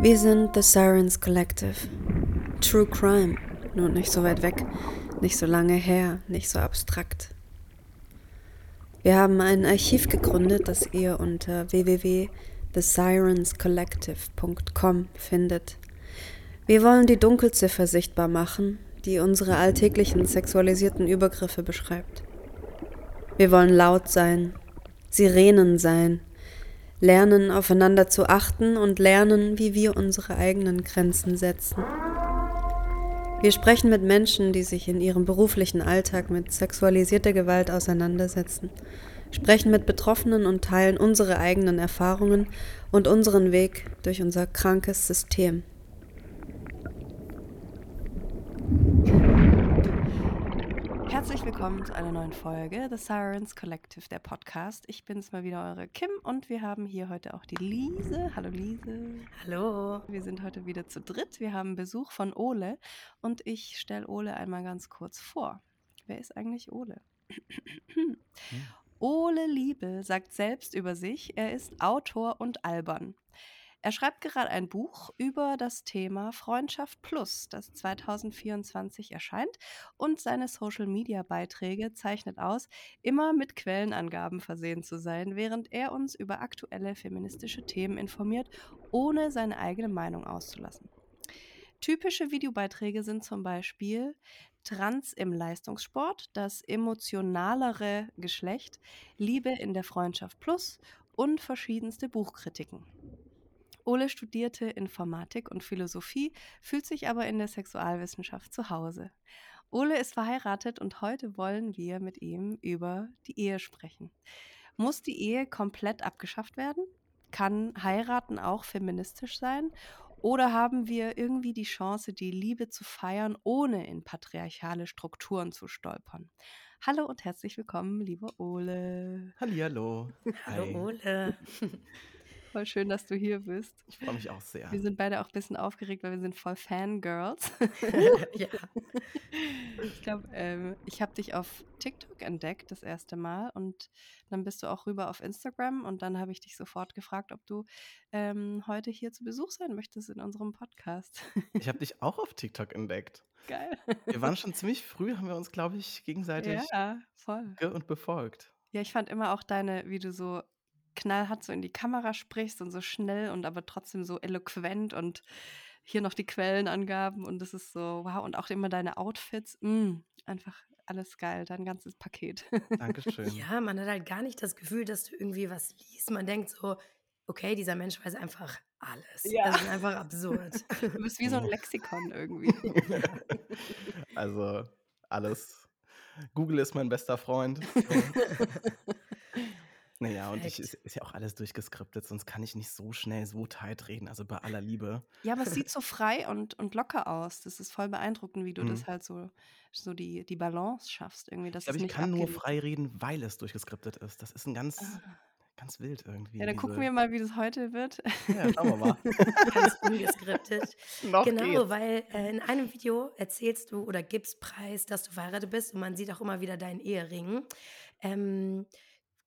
Wir sind The Sirens Collective. True Crime. Nur nicht so weit weg, nicht so lange her, nicht so abstrakt. Wir haben ein Archiv gegründet, das ihr unter www.thesirenscollective.com findet. Wir wollen die Dunkelziffer sichtbar machen, die unsere alltäglichen sexualisierten Übergriffe beschreibt. Wir wollen laut sein, Sirenen sein, lernen aufeinander zu achten und lernen, wie wir unsere eigenen Grenzen setzen. Wir sprechen mit Menschen, die sich in ihrem beruflichen Alltag mit sexualisierter Gewalt auseinandersetzen, sprechen mit Betroffenen und teilen unsere eigenen Erfahrungen und unseren Weg durch unser krankes System. Herzlich willkommen zu einer neuen Folge The Sirens Collective, der Podcast. Ich bin's mal wieder, eure Kim, und wir haben hier heute auch die Lise. Hallo Lise. Hallo. Wir sind heute wieder zu dritt. Wir haben Besuch von Ole und ich stelle Ole einmal ganz kurz vor. Wer ist eigentlich Ole? Hm. Ole Liebe sagt selbst über sich, er ist Autor und albern. Er schreibt gerade ein Buch über das Thema Freundschaft Plus, das 2024 erscheint und seine Social-Media-Beiträge zeichnet aus, immer mit Quellenangaben versehen zu sein, während er uns über aktuelle feministische Themen informiert, ohne seine eigene Meinung auszulassen. Typische Videobeiträge sind zum Beispiel Trans im Leistungssport, das emotionalere Geschlecht, Liebe in der Freundschaft Plus und verschiedenste Buchkritiken. Ole studierte Informatik und Philosophie, fühlt sich aber in der Sexualwissenschaft zu Hause. Ole ist verheiratet und heute wollen wir mit ihm über die Ehe sprechen. Muss die Ehe komplett abgeschafft werden? Kann heiraten auch feministisch sein? Oder haben wir irgendwie die Chance, die Liebe zu feiern, ohne in patriarchale Strukturen zu stolpern? Hallo und herzlich willkommen, lieber Ole. Hallihallo. Hallo Ole. Voll schön, dass du hier bist. Ich freue mich auch sehr. Wir sind beide auch ein bisschen aufgeregt, weil wir sind voll Fangirls. ja. Ich glaube, ähm, ich habe dich auf TikTok entdeckt das erste Mal und dann bist du auch rüber auf Instagram und dann habe ich dich sofort gefragt, ob du ähm, heute hier zu Besuch sein möchtest in unserem Podcast. Ich habe dich auch auf TikTok entdeckt. Geil. Wir waren schon ziemlich früh, haben wir uns, glaube ich, gegenseitig Ja, voll. und befolgt. Ja, ich fand immer auch deine, wie du so knallhart so in die Kamera sprichst und so schnell und aber trotzdem so eloquent und hier noch die Quellenangaben und das ist so, wow, und auch immer deine Outfits, mh, einfach alles geil, dein ganzes Paket. Dankeschön. Ja, man hat halt gar nicht das Gefühl, dass du irgendwie was liest. Man denkt so, okay, dieser Mensch weiß einfach alles. Ja. Das ist einfach absurd. Du bist wie so ein Lexikon irgendwie. Also alles. Google ist mein bester Freund. Naja, und ich, ist, ist ja auch alles durchgeskriptet, sonst kann ich nicht so schnell so tight reden, also bei aller Liebe. Ja, aber es sieht so frei und, und locker aus. Das ist voll beeindruckend, wie du das Mhm. halt so, so die, die Balance schaffst irgendwie. Dass Ich glaube, ich kann nur frei reden, weil es durchgeskriptet ist. Das ist ein ganz, Ah. ganz wild irgendwie. Ja, dann gucken wir mal, wie das heute wird. Ja, schauen wir mal. Ganz ungeskriptet. Noch genau, geht's. weil äh, in einem Video erzählst du oder gibst preis, dass du verheiratet bist und man sieht auch immer wieder deinen Ehering. Ähm,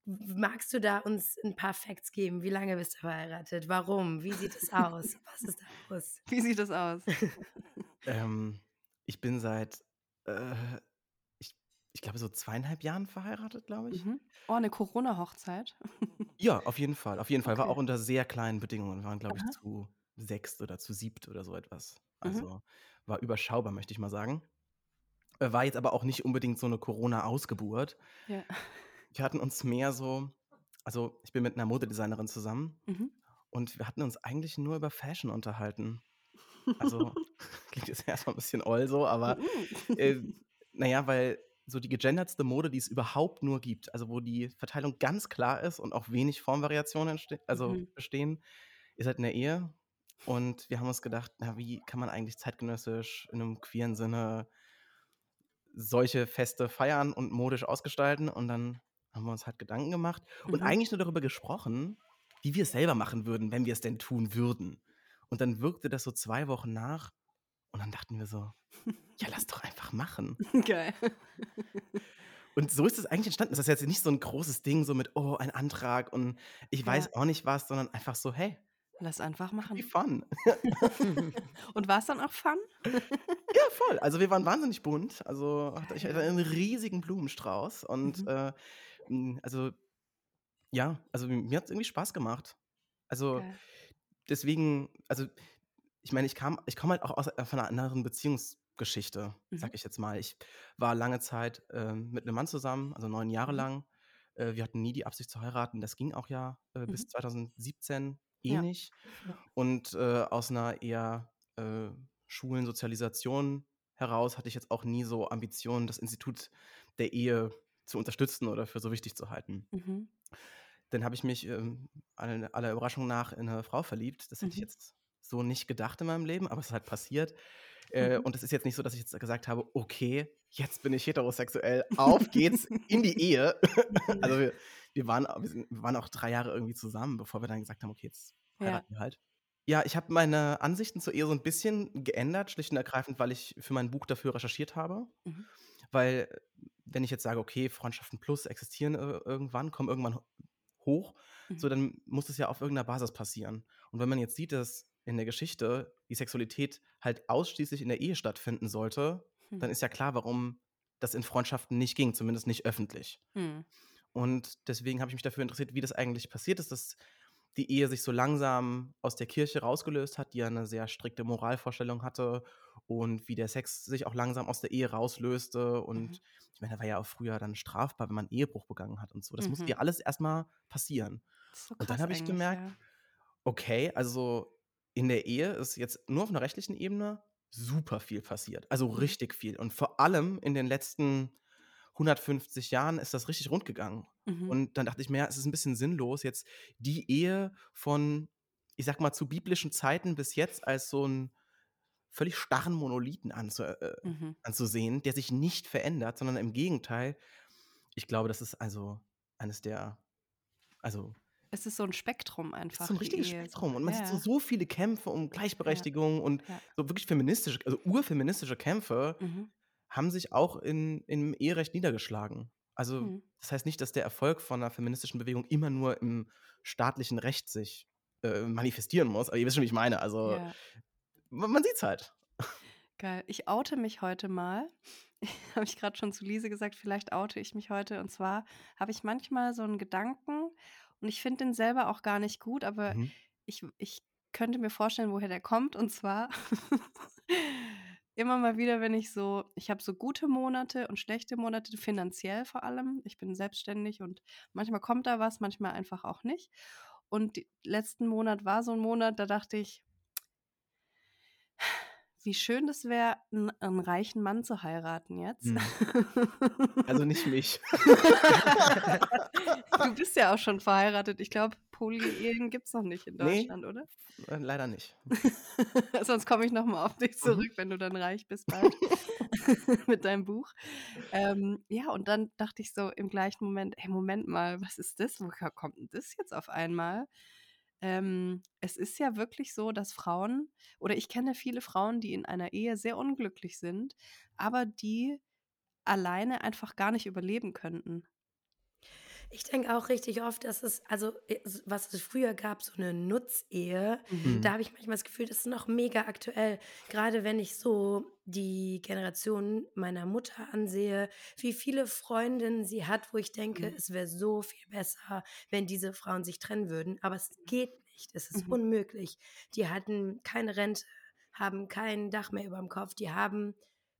magst du da uns ein paar Facts geben? Wie lange bist du verheiratet? Warum? Wie sieht es aus? Was ist da los? Wie sieht das aus? Ähm, ich bin seit, äh, ich, ich glaube, so zweieinhalb Jahren verheiratet, glaube ich. Mhm. Oh, eine Corona-Hochzeit. Ja, auf jeden Fall. Auf jeden Fall. War Okay. auch unter sehr kleinen Bedingungen. Wir waren, glaube ich, Aha. zu sechst oder zu siebt oder so etwas. Mhm. Also war überschaubar, möchte ich mal sagen. Äh, War jetzt aber auch nicht unbedingt so eine Corona-Ausgeburt. Ja. Wir hatten uns mehr so, also ich bin mit einer Modedesignerin zusammen Mhm. und wir hatten uns eigentlich nur über Fashion unterhalten. Also klingt jetzt erstmal ein bisschen oll so, aber Mhm. äh, naja, weil so die gegendertste Mode, die es überhaupt nur gibt, also wo die Verteilung ganz klar ist und auch wenig Formvariationen entste- also Mhm. bestehen, ist halt in der Ehe. Und wir haben uns gedacht, na, wie kann man eigentlich zeitgenössisch in einem queeren Sinne solche Feste feiern und modisch ausgestalten? Und dann haben wir uns halt Gedanken gemacht und Mhm. eigentlich nur darüber gesprochen, wie wir es selber machen würden, wenn wir es denn tun würden. Und dann wirkte das so zwei Wochen nach und dann dachten wir so, ja, lass doch einfach machen. Geil. Und so ist es eigentlich entstanden. Das ist jetzt nicht so ein großes Ding, so mit, oh, ein Antrag und ich Ja. weiß auch nicht was, sondern einfach so, hey, Lass einfach machen. fun. Und war es dann auch Fun? Ja, voll. Also, wir waren wahnsinnig bunt. Also, ich hatte einen riesigen Blumenstrauß und, Mhm. äh, also ja, also, mir hat's irgendwie Spaß gemacht. Also, Geil. deswegen also, ich meine, ich kam ich komme halt auch aus äh, von 'ner anderen Beziehungsgeschichte, Mhm. sage ich jetzt mal. Ich war lange Zeit, ähm, mit 'nem Mann zusammen, also 9 Jahre Mhm. lang. Äh, wir hatten nie die Absicht zu heiraten. Das ging auch ja, äh, bis Mhm. 2017 eh Ja. nicht. Ja. Und, äh, aus 'ner eher, äh, schwulen Sozialisation heraus hatte ich jetzt auch nie so Ambitionen, das Institut der Ehe zu unterstützen oder für so wichtig zu halten. Mhm. Dann habe ich mich, ähm, aller Überraschung nach in 'ne Frau verliebt. Das hätte ich Mhm. jetzt so nicht gedacht in meinem Leben, aber es ist halt passiert. Äh, Mhm. und es ist jetzt nicht so, dass ich jetzt gesagt habe: „Okay, jetzt bin ich heterosexuell, auf geht's in die Ehe.“ Mhm. Also, wir wir waren wir sind wir waren auch 3 Jahre irgendwie zusammen, bevor wir dann gesagt haben: „Okay, jetzt Ja. heiraten wir halt.“ Ja, ich habe meine Ansichten zur Ehe so 'n bisschen geändert, schlicht und ergreifend, weil ich für mein Buch dafür recherchiert habe. Mhm. Weil, wenn ich jetzt sage: „Okay, Freundschaften plus existieren, äh, irgendwann, kommen irgendwann ho hoch“, so, Mhm. dann muss das ja auf irgend 'ner Basis passieren. Und wenn man jetzt sieht, dass in der Geschichte die Sexualität halt ausschließlich in der Ehe stattfinden sollte, dann Hm. ist ja klar, warum das in Freundschaften nicht ging, zumindest nicht öffentlich. Mhm. Und deswegen habe ich mich dafür interessiert, wie das eigentlich passiert ist, dass die Ehe sich so langsam aus der Kirche rausgelöst hat, die ja 'ne sehr strikte Moralvorstellung hatte und wie der Sex sich auch langsam aus der Ehe rauslöste. Mhm. Und ich meine, da war ja auch früher dann strafbar, wenn man Ehebruch begangen hat und so. Das musste Mhm. ja alles erst mal passieren. So Und dann habe ich gemerkt, ja. okay, also, in der Ehe ist jetzt nur auf 'ner rechtlichen Ebene super viel passiert, also, Mhm. richtig viel. Und vor allem in den letzten 150 Jahren ist das richtig rund gegangen. Mhm. Und dann dachte ich mir: „Ja, es ist 'n bisschen sinnlos, jetzt die Ehe von, ich sage mal, zu biblischen Zeiten bis jetzt als so 'n völlig starren Monolithen anzu äh, Mhm. anzusehen, der sich nicht verändert, sondern im Gegenteil. Ich glaube, das ist also eines der also Es ist so 'n Spektrum ist einfach, so 'n die richtiges Ehe so. Spektrum und man Ja, sieht so ja. so viele Kämpfe um Ja. Gleichberechtigung und Ja. so wirklich feministische also, urfeministische Kämpfe Mhm. Haben sich auch in im Eherecht niedergeschlagen. Also, Mhm. das heißt nicht, dass der Erfolg von 'ner feministischen Bewegung immer nur im staatlichen Recht sich, äh, manifestieren muss, aber ihr wisst schon, wie ich meine. Also, Ja. ma man sieht's halt. Geil. Ich oute mich heute mal. Habe ich grad schon zu Lise gesagt, vielleicht oute ich mich heute. Und zwar habe ich manchmal so 'n Gedanken und ich finde den selber auch gar nicht gut, aber Mhm. ich ich könnte mir vorstellen, woher der kommt. Und zwar immer mal wieder, wenn ich so ich habe so gute Monate und schlechte Monate, finanziell vor allem. Ich bin selbstständig und manchmal kommt da was, manchmal einfach auch nicht. Und letzten Monat war so 'n Monat, da dachte ich wie schön das wäre, 'n 'n reichen Mann zu heiraten jetzt. Mhm. Also, nicht mich. Du bist ja auch schon verheiratet. Ich glaube, Polyehen gibt's noch nicht in Deutschland, oder? äh, leider nicht. Sonst komme ich noch mal auf dich Mhm. zurück, wenn du dann reich bist bald mit deinem Buch. Ähm, ja, und dann dachte ich so im gleichen Moment: „Ey, Moment mal, was ist das? Woher kommt 'n das jetzt auf einmal?“ Ähm, es ist ja wirklich so, dass Frauen oder ich kenne viele Frauen, die in einer Ehe sehr unglücklich sind, aber die alleine einfach gar nicht überleben könnten. Ich denke auch richtig oft, dass es also, äh, was es früher gab, so 'ne Nutzehe, Mhm. da habe ich manchmal das Gefühl, das ist noch mega aktuell. Grade wenn ich so die Generation meiner Mutter ansehe, wie viele Freundinnen sie hat, wo ich denke, Mhm. es wäre so viel besser, wenn diese Frauen sich trennen würden, aber es geht nicht. Es ist Mhm. unmöglich. Die hatten keine Rente, haben kein Dach mehr überm Kopf. Die haben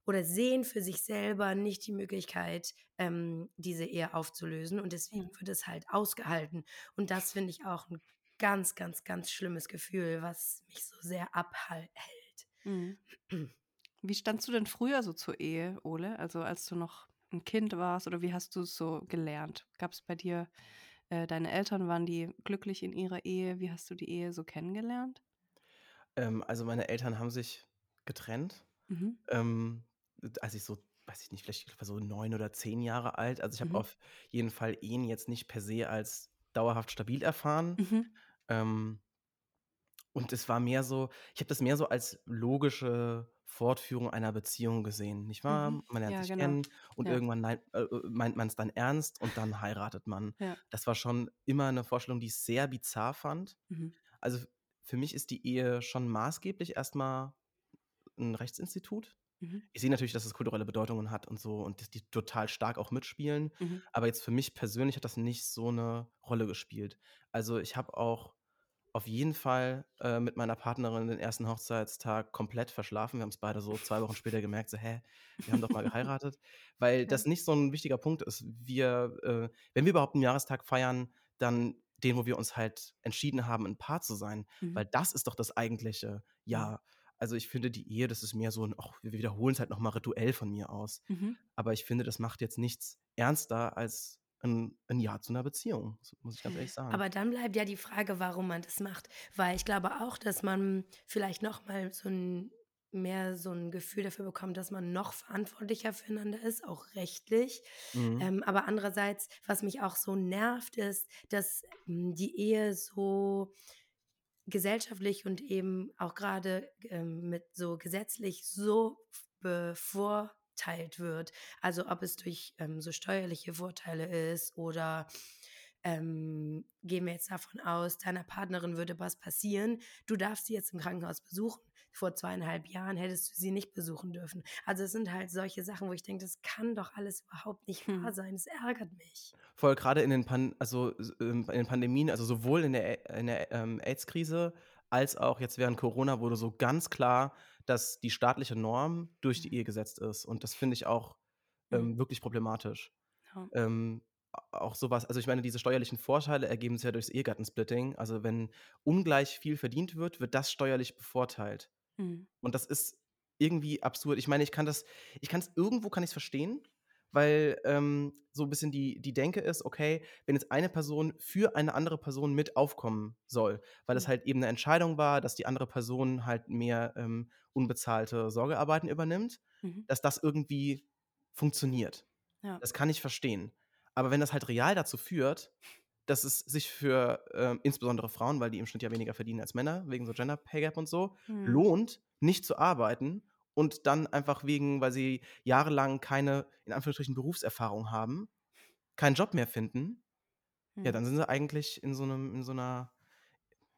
oder sehen für sich selber nicht die Möglichkeit, ähm, diese Ehe aufzulösen und deswegen Mhm. wird es halt ausgehalten. Und das finde ich auch 'n ganz, ganz, ganz schlimmes Gefühl, was mich so sehr abhal hält. Mhm. Wie standst du denn früher so zur Ehe, Ole? Also, als du noch 'n Kind warst oder wie hast du's so gelernt? Gab's bei dir äh, deine Eltern, waren die glücklich in ihrer Ehe? Wie hast du die Ehe so kennengelernt? Ähm, also, meine Eltern haben sich getrennt, Mhm. ähm, als ich so, weiß ich nicht, vielleicht ich war so 9 oder 10 Jahre alt. Also, ich habe Mhm. auf jeden Fall Ehen jetzt nicht per se als dauerhaft stabil erfahren. Mhm. Ähm und es war mehr so ich habe das mehr so als logische Fortführung einer Beziehung gesehen, nicht wahr? Mhm. Man lernt Ja, sich genau. kennen und Ja. irgendwann nei äh, äh, meint man's dann ernst und dann heiratet man. Ja. Das war schon immer 'ne Vorstellung, die ich sehr bizarr fand. Mhm. Also, für mich ist die Ehe schon maßgeblich erstmal ein Rechtsinstitut. Mhm. Ich sehe natürlich, dass es kulturelle Bedeutungen hat und so und dass die total stark auch mitspielen. Mhm. Aber jetzt für mich persönlich hat das nicht so eine Rolle gespielt. Also ich habe auch auf jeden Fall äh, mit meiner Partnerin den ersten Hochzeitstag komplett verschlafen. Wir haben es beide so zwei Wochen später gemerkt, so, hä, wir haben doch mal geheiratet. Weil Ja. das nicht so ein wichtiger Punkt ist. Wir, äh, wenn wir überhaupt einen Jahrestag feiern, dann den, wo wir uns halt entschieden haben, ein Paar zu sein. Mhm. Weil das ist doch das eigentliche Jahr. Also ich finde, die Ehe, das ist mehr so ein, ach, wir wiederholen es halt nochmal rituell von mir aus. Mhm. Aber ich finde, das macht jetzt nichts ernster als ein, ein Ja zu einer Beziehung, muss ich ganz ehrlich sagen. Aber dann bleibt ja die Frage, warum man das macht. Weil ich glaube auch, dass man vielleicht noch mal so ein mehr so ein Gefühl dafür bekommt, dass man noch verantwortlicher füreinander ist, auch rechtlich. Mhm. Ähm, aber andererseits, was mich auch so nervt, ist, dass ähm, die Ehe so gesellschaftlich und eben auch gerade ähm, mit so gesetzlich so bevorteilt wird. Also ob es durch ähm, so steuerliche Vorteile ist oder ähm, gehen wir jetzt davon aus, deiner Partnerin würde was passieren, du darfst sie jetzt im Krankenhaus besuchen. Vor zweieinhalb Jahren hättest du sie nicht besuchen dürfen. Also es sind halt solche Sachen, wo ich denke, das kann doch alles überhaupt nicht Hm. wahr sein. Das ärgert mich. Voll gerade in den, Pan also, ähm, in den Pandemien, also sowohl in der, in der ähm, AIDS-Krise als auch jetzt während Corona wurde so ganz klar, dass die staatliche Norm durch die Mhm. Ehe gesetzt ist. Und das finde ich auch Mhm. ähm, wirklich problematisch. Ja. Ähm, auch sowas, also ich meine, diese steuerlichen Vorteile ergeben sich ja durchs Ehegattensplitting. Also wenn ungleich viel verdient wird, wird das steuerlich bevorteilt. Mhm. Und das ist irgendwie absurd. Ich meine, ich kann das, ich kann es irgendwo kann ich es verstehen, weil ähm, so ein bisschen die, die Denke ist, okay, wenn jetzt eine Person für eine andere Person mit aufkommen soll, weil es Mhm. halt eben eine Entscheidung war, dass die andere Person halt mehr ähm, unbezahlte Sorgearbeiten übernimmt, Mhm. dass das irgendwie funktioniert. Ja. Das kann ich verstehen. Aber wenn das halt real dazu führt, dass es sich für ähm, insbesondere Frauen, weil die im Schnitt ja weniger verdienen als Männer, wegen so Gender Pay Gap und so, Mhm. lohnt, nicht zu arbeiten und dann einfach wegen, weil sie jahrelang keine, in Anführungsstrichen, Berufserfahrung haben, keinen Job mehr finden, ja, Mhm. dann sind sie eigentlich in so einem, in so einer,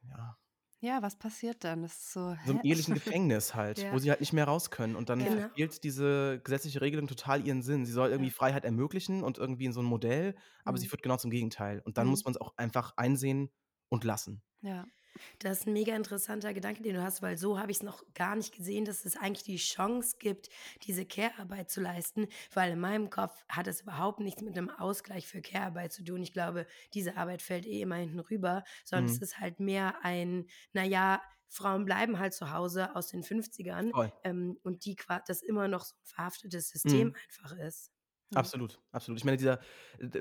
ja, Ja, was passiert dann? Das ist so, so hä? ehelichen Gefängnis halt, Ja. wo sie halt nicht mehr raus können. Und dann Genau. verfehlt diese gesetzliche Regelung total ihren Sinn. Sie soll irgendwie Ja. Freiheit ermöglichen und irgendwie in so ein Modell, aber sie Mhm. führt genau zum Gegenteil. Und dann Mhm. muss man es auch einfach einsehen und lassen. Ja. Das ist ein mega interessanter Gedanke, den du hast, weil so habe ich es noch gar nicht gesehen, dass es eigentlich die Chance gibt, diese Care-Arbeit zu leisten, weil in meinem Kopf hat es überhaupt nichts mit einem Ausgleich für Care-Arbeit zu tun. Ich glaube, diese Arbeit fällt eh immer hinten rüber, sondern es Mhm. ist halt mehr ein, naja, Frauen bleiben halt zu Hause aus den 50ern Voll. ähm, und die das immer noch so ein verhaftetes System Mhm. einfach ist. Mhm. Absolut, absolut. Ich meine, dieser,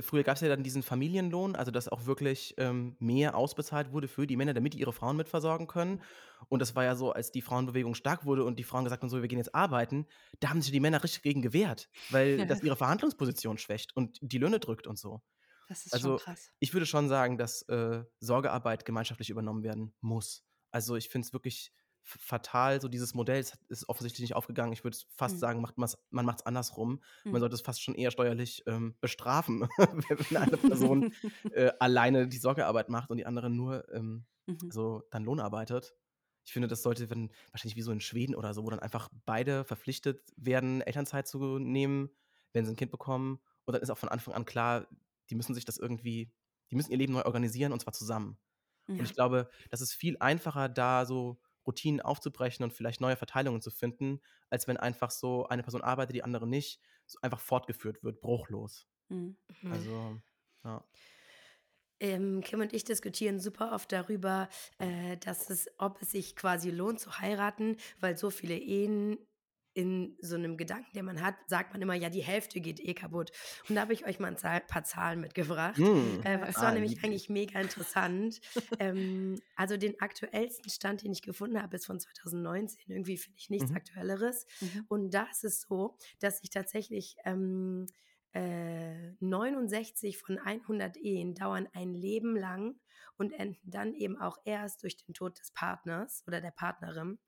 früher gab es ja dann diesen Familienlohn, also dass auch wirklich ähm, mehr ausbezahlt wurde für die Männer, damit die ihre Frauen mitversorgen können. Und das war ja so, als die Frauenbewegung stark wurde und die Frauen gesagt haben, so, wir gehen jetzt arbeiten, da haben sich die Männer richtig gegen gewehrt, weil Ja. das ihre Verhandlungsposition schwächt und die Löhne drückt und so. Das ist Also schon krass. ich würde schon sagen, dass äh, Sorgearbeit gemeinschaftlich übernommen werden muss. Also ich finde es wirklich fatal, so dieses Modell es ist offensichtlich nicht aufgegangen. Ich würde fast Mhm. sagen, macht man macht es andersrum. Man Mhm. sollte es fast schon eher steuerlich ähm, bestrafen, wenn eine Person äh, alleine die Sorgearbeit macht und die andere nur ähm, Mhm. also dann Lohn arbeitet. Ich finde, das sollte wenn, wahrscheinlich wie so in Schweden oder so, wo dann einfach beide verpflichtet werden, Elternzeit zu nehmen, wenn sie ein Kind bekommen. Und dann ist auch von Anfang an klar, die müssen sich das irgendwie, die müssen ihr Leben neu organisieren und zwar zusammen. Und Ja. ich glaube, das ist viel einfacher, da so Routinen aufzubrechen und vielleicht neue Verteilungen zu finden, als wenn einfach so eine Person arbeitet, die andere nicht, so einfach fortgeführt wird, bruchlos. Mhm. Mhm. Also, ja. Ähm, Kim und ich diskutieren super oft darüber, äh, dass es, ob es sich quasi lohnt zu heiraten, weil so viele Ehen in so einem Gedanken, den man hat, sagt man immer, ja, die Hälfte geht eh kaputt. Und da habe ich euch mal ein Zahl, paar Zahlen mitgebracht. Hm. Äh, das Ah, war nämlich lieb ich. eigentlich mega interessant. ähm, also den aktuellsten Stand, den ich gefunden habe, ist von 2019. Irgendwie finde ich nichts Mhm. Aktuelleres. Mhm. Und da ist es so, dass sich tatsächlich ähm, äh, 69 von 100 Ehen dauern ein Leben lang und enden dann eben auch erst durch den Tod des Partners oder der Partnerin.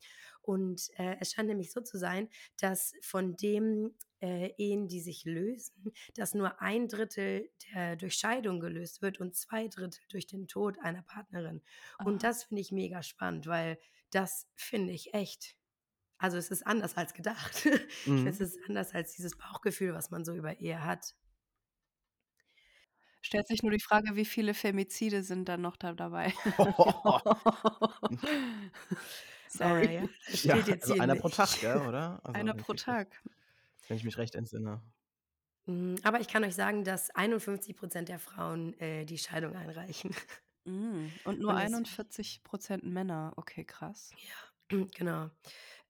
Und äh, es scheint nämlich so zu sein, dass von dem äh, Ehen, die sich lösen, dass nur ein Drittel der durch Scheidung gelöst wird und zwei Drittel durch den Tod einer Partnerin. Und Ah. das finde ich mega spannend, weil das finde ich echt also, es ist anders als gedacht. Es Mhm. ist anders als dieses Bauchgefühl, was man so über Ehe hat. Stellt sich nur die Frage, wie viele Femizide sind dann noch da dabei? Sorry. Ja, das Ja, steht jetzt also hier einer pro nicht. Tag, gell, oder? Also, Einer wenn ich pro mich recht Tag. wenn ich mich recht entsinne. Hm, aber ich kann euch sagen, dass 51% der Frauen, äh, die Scheidung einreichen. Hm, und nur Und das 41% Männer. Okay, krass. Ja, genau.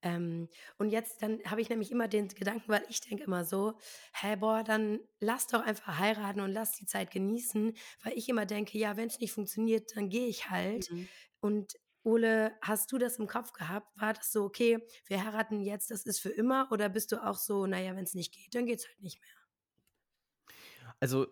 Ähm, und jetzt dann habe ich nämlich immer den Gedanken, weil ich denke immer so: „Hä, boah, dann lass doch einfach heiraten und lass die Zeit genießen.“ Weil ich immer denke: „Ja, wenn's nicht funktioniert, dann gehe ich halt.“ Mhm. Und Ole, hast du das im Kopf gehabt? War das so: „Okay, wir heiraten jetzt, das ist für immer“, oder bist du auch so: „Na ja, wenn's nicht geht, dann geht's halt nicht mehr?“ Also,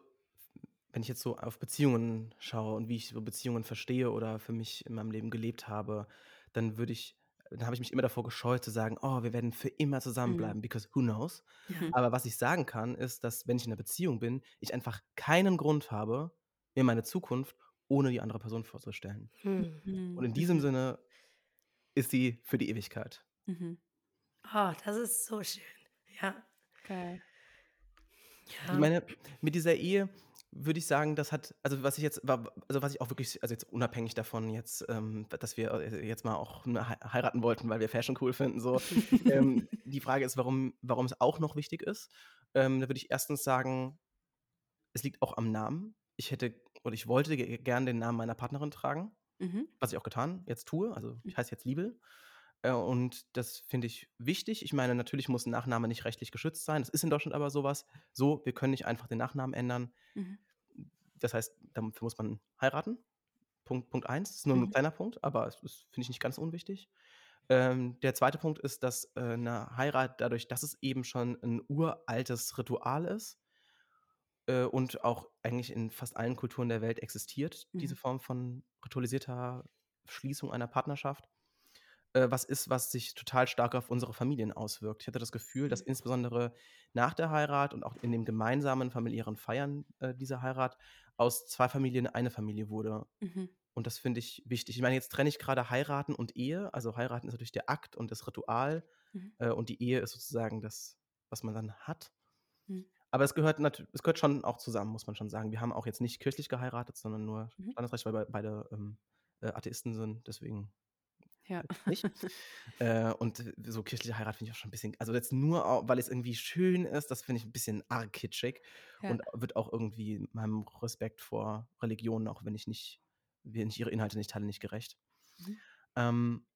wenn ich jetzt so auf Beziehungen schaue und wie ich so Beziehungen verstehe oder für mich in meinem Leben gelebt habe, dann würde ich dann habe ich mich immer davor gescheut zu sagen: „Oh, wir werden für immer Mhm. zusammenbleiben“, because who knows? Mhm. Aber was ich sagen kann, ist, dass, wenn ich in 'ner Beziehung bin, ich einfach keinen Grund habe, mir meine Zukunft ohne die andere Person vorzustellen. Mhm. Mhm. Und in diesem Mhm. Sinne ist sie für die Ewigkeit. Mhm. Oh, das ist so schön. Ja. Geil. Ich Ja. meine, mit dieser Ehe würde ich sagen, das hat also, was ich jetzt also, was ich auch wirklich also, jetzt unabhängig davon jetzt, ähm, dass wir, äh, jetzt mal auch, ne, hei heiraten wollten, weil wir Fashion cool finden, so. Ähm, die Frage ist, warum warum es auch noch wichtig ist. Ähm, da würde ich erstens sagen, es liegt auch am Namen. Ich hätte oder ich wollte ge gern den Namen meiner Partnerin tragen, Mhm. was ich auch getan jetzt tue. Also, Mhm. ich heiße jetzt Liebel. Äh, und das finde ich wichtig. Ich meine, natürlich muss 'n Nachname nicht rechtlich geschützt sein. Das ist in Deutschland aber so was. So, wir können nicht einfach den Nachnamen ändern. Mhm. Das heißt, dafür muss man heiraten. Punkt Punkt 1. Ist nur 'n Mhm. kleiner Punkt, aber es ist, finde ich, nicht ganz unwichtig. Ähm, der zweite Punkt ist, dass, äh, 'ne Heirat dadurch, dass es eben schon 'n uraltes Ritual ist äh, und auch eigentlich in fast allen Kulturen der Welt existiert, diese Mhm. Form von ritualisierter Schließung einer Partnerschaft, äh, was ist, was sich total stark auf unsere Familien auswirkt. Ich hatte das Gefühl, dass Mhm. insbesondere nach der Heirat und auch in dem gemeinsamen familiären Feiern, äh, dieser Heirat aus 2 Familien eine Familie wurde. Mhm. Und das finde ich wichtig. Ich meine, jetzt trenne ich grade heiraten und Ehe. Also, heiraten ist natürlich der Akt und das Ritual, Mhm. äh, und die Ehe ist sozusagen das, was man dann hat. Mhm. Aber es gehört es gehört schon auch zusammen, muss man schon sagen. Wir haben auch jetzt nicht kirchlich geheiratet, sondern nur Mhm. standesrechtlich, weil wir beide, ähm, äh, Atheisten sind, deswegen Ja. nicht. Äh, und so kirchliche Heirat finde ich auch schon 'n bisschen also, jetzt nur weil es irgendwie schön ist, das finde ich 'n bisschen arg kitschig Ja. und wird auch irgendwie meinem Respekt vor Religionen, auch wenn ich nicht wenn ich ihre Inhalte nicht teile, nicht gerecht. Mhm. Ähm,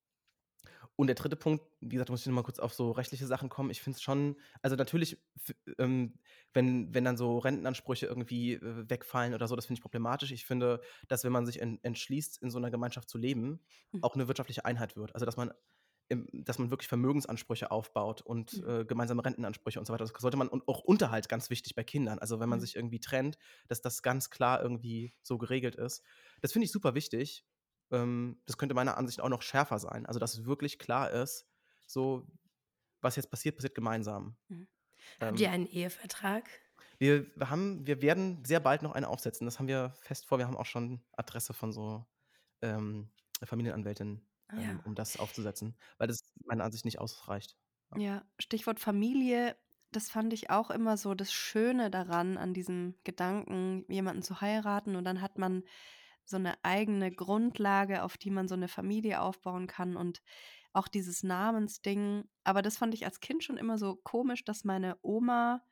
und der 3. Punkt, wie gesagt, muss ich noch mal kurz auf so rechtliche Sachen kommen. Ich finde es schon also, natürlich, ähm, wenn wenn dann so Rentenansprüche irgendwie, äh, wegfallen oder so, das finde ich problematisch. Ich finde, dass, wenn man sich en entschließt, in so 'ner Gemeinschaft zu leben, Mhm. auch 'ne wirtschaftliche Einheit wird. Also, dass man dass man wirklich Vermögensansprüche aufbaut und, Mhm. äh, gemeinsame Rentenansprüche und so weiter. Das sollte man und auch Unterhalt, ganz wichtig bei Kindern. Also, wenn man Mhm. sich irgendwie trennt, dass das ganz klar irgendwie so geregelt ist. Das finde ich super wichtig. Ähm, das könnte meiner Ansicht auch noch schärfer sein. Also, dass wirklich klar ist, so, was jetzt passiert, passiert gemeinsam. Mhm. Habt ihr Ähm einen Ehevertrag? Wir haben wir werden sehr bald noch einen aufsetzen. Das haben wir fest vor. Wir haben auch schon Adresse von so, ähm, Familienanwältin, ähm, Ja. um das aufzusetzen, weil das meiner Ansicht nicht ausreicht. Ja. Ja, Stichwort Familie, das fand ich auch immer so das Schöne daran, an diesem Gedanken, jemanden zu heiraten und dann hat man so 'ne eigene Grundlage, auf die man so 'ne Familie aufbauen kann und auch dieses Namensding. Aber das fand ich als Kind schon immer so komisch, dass meine Oma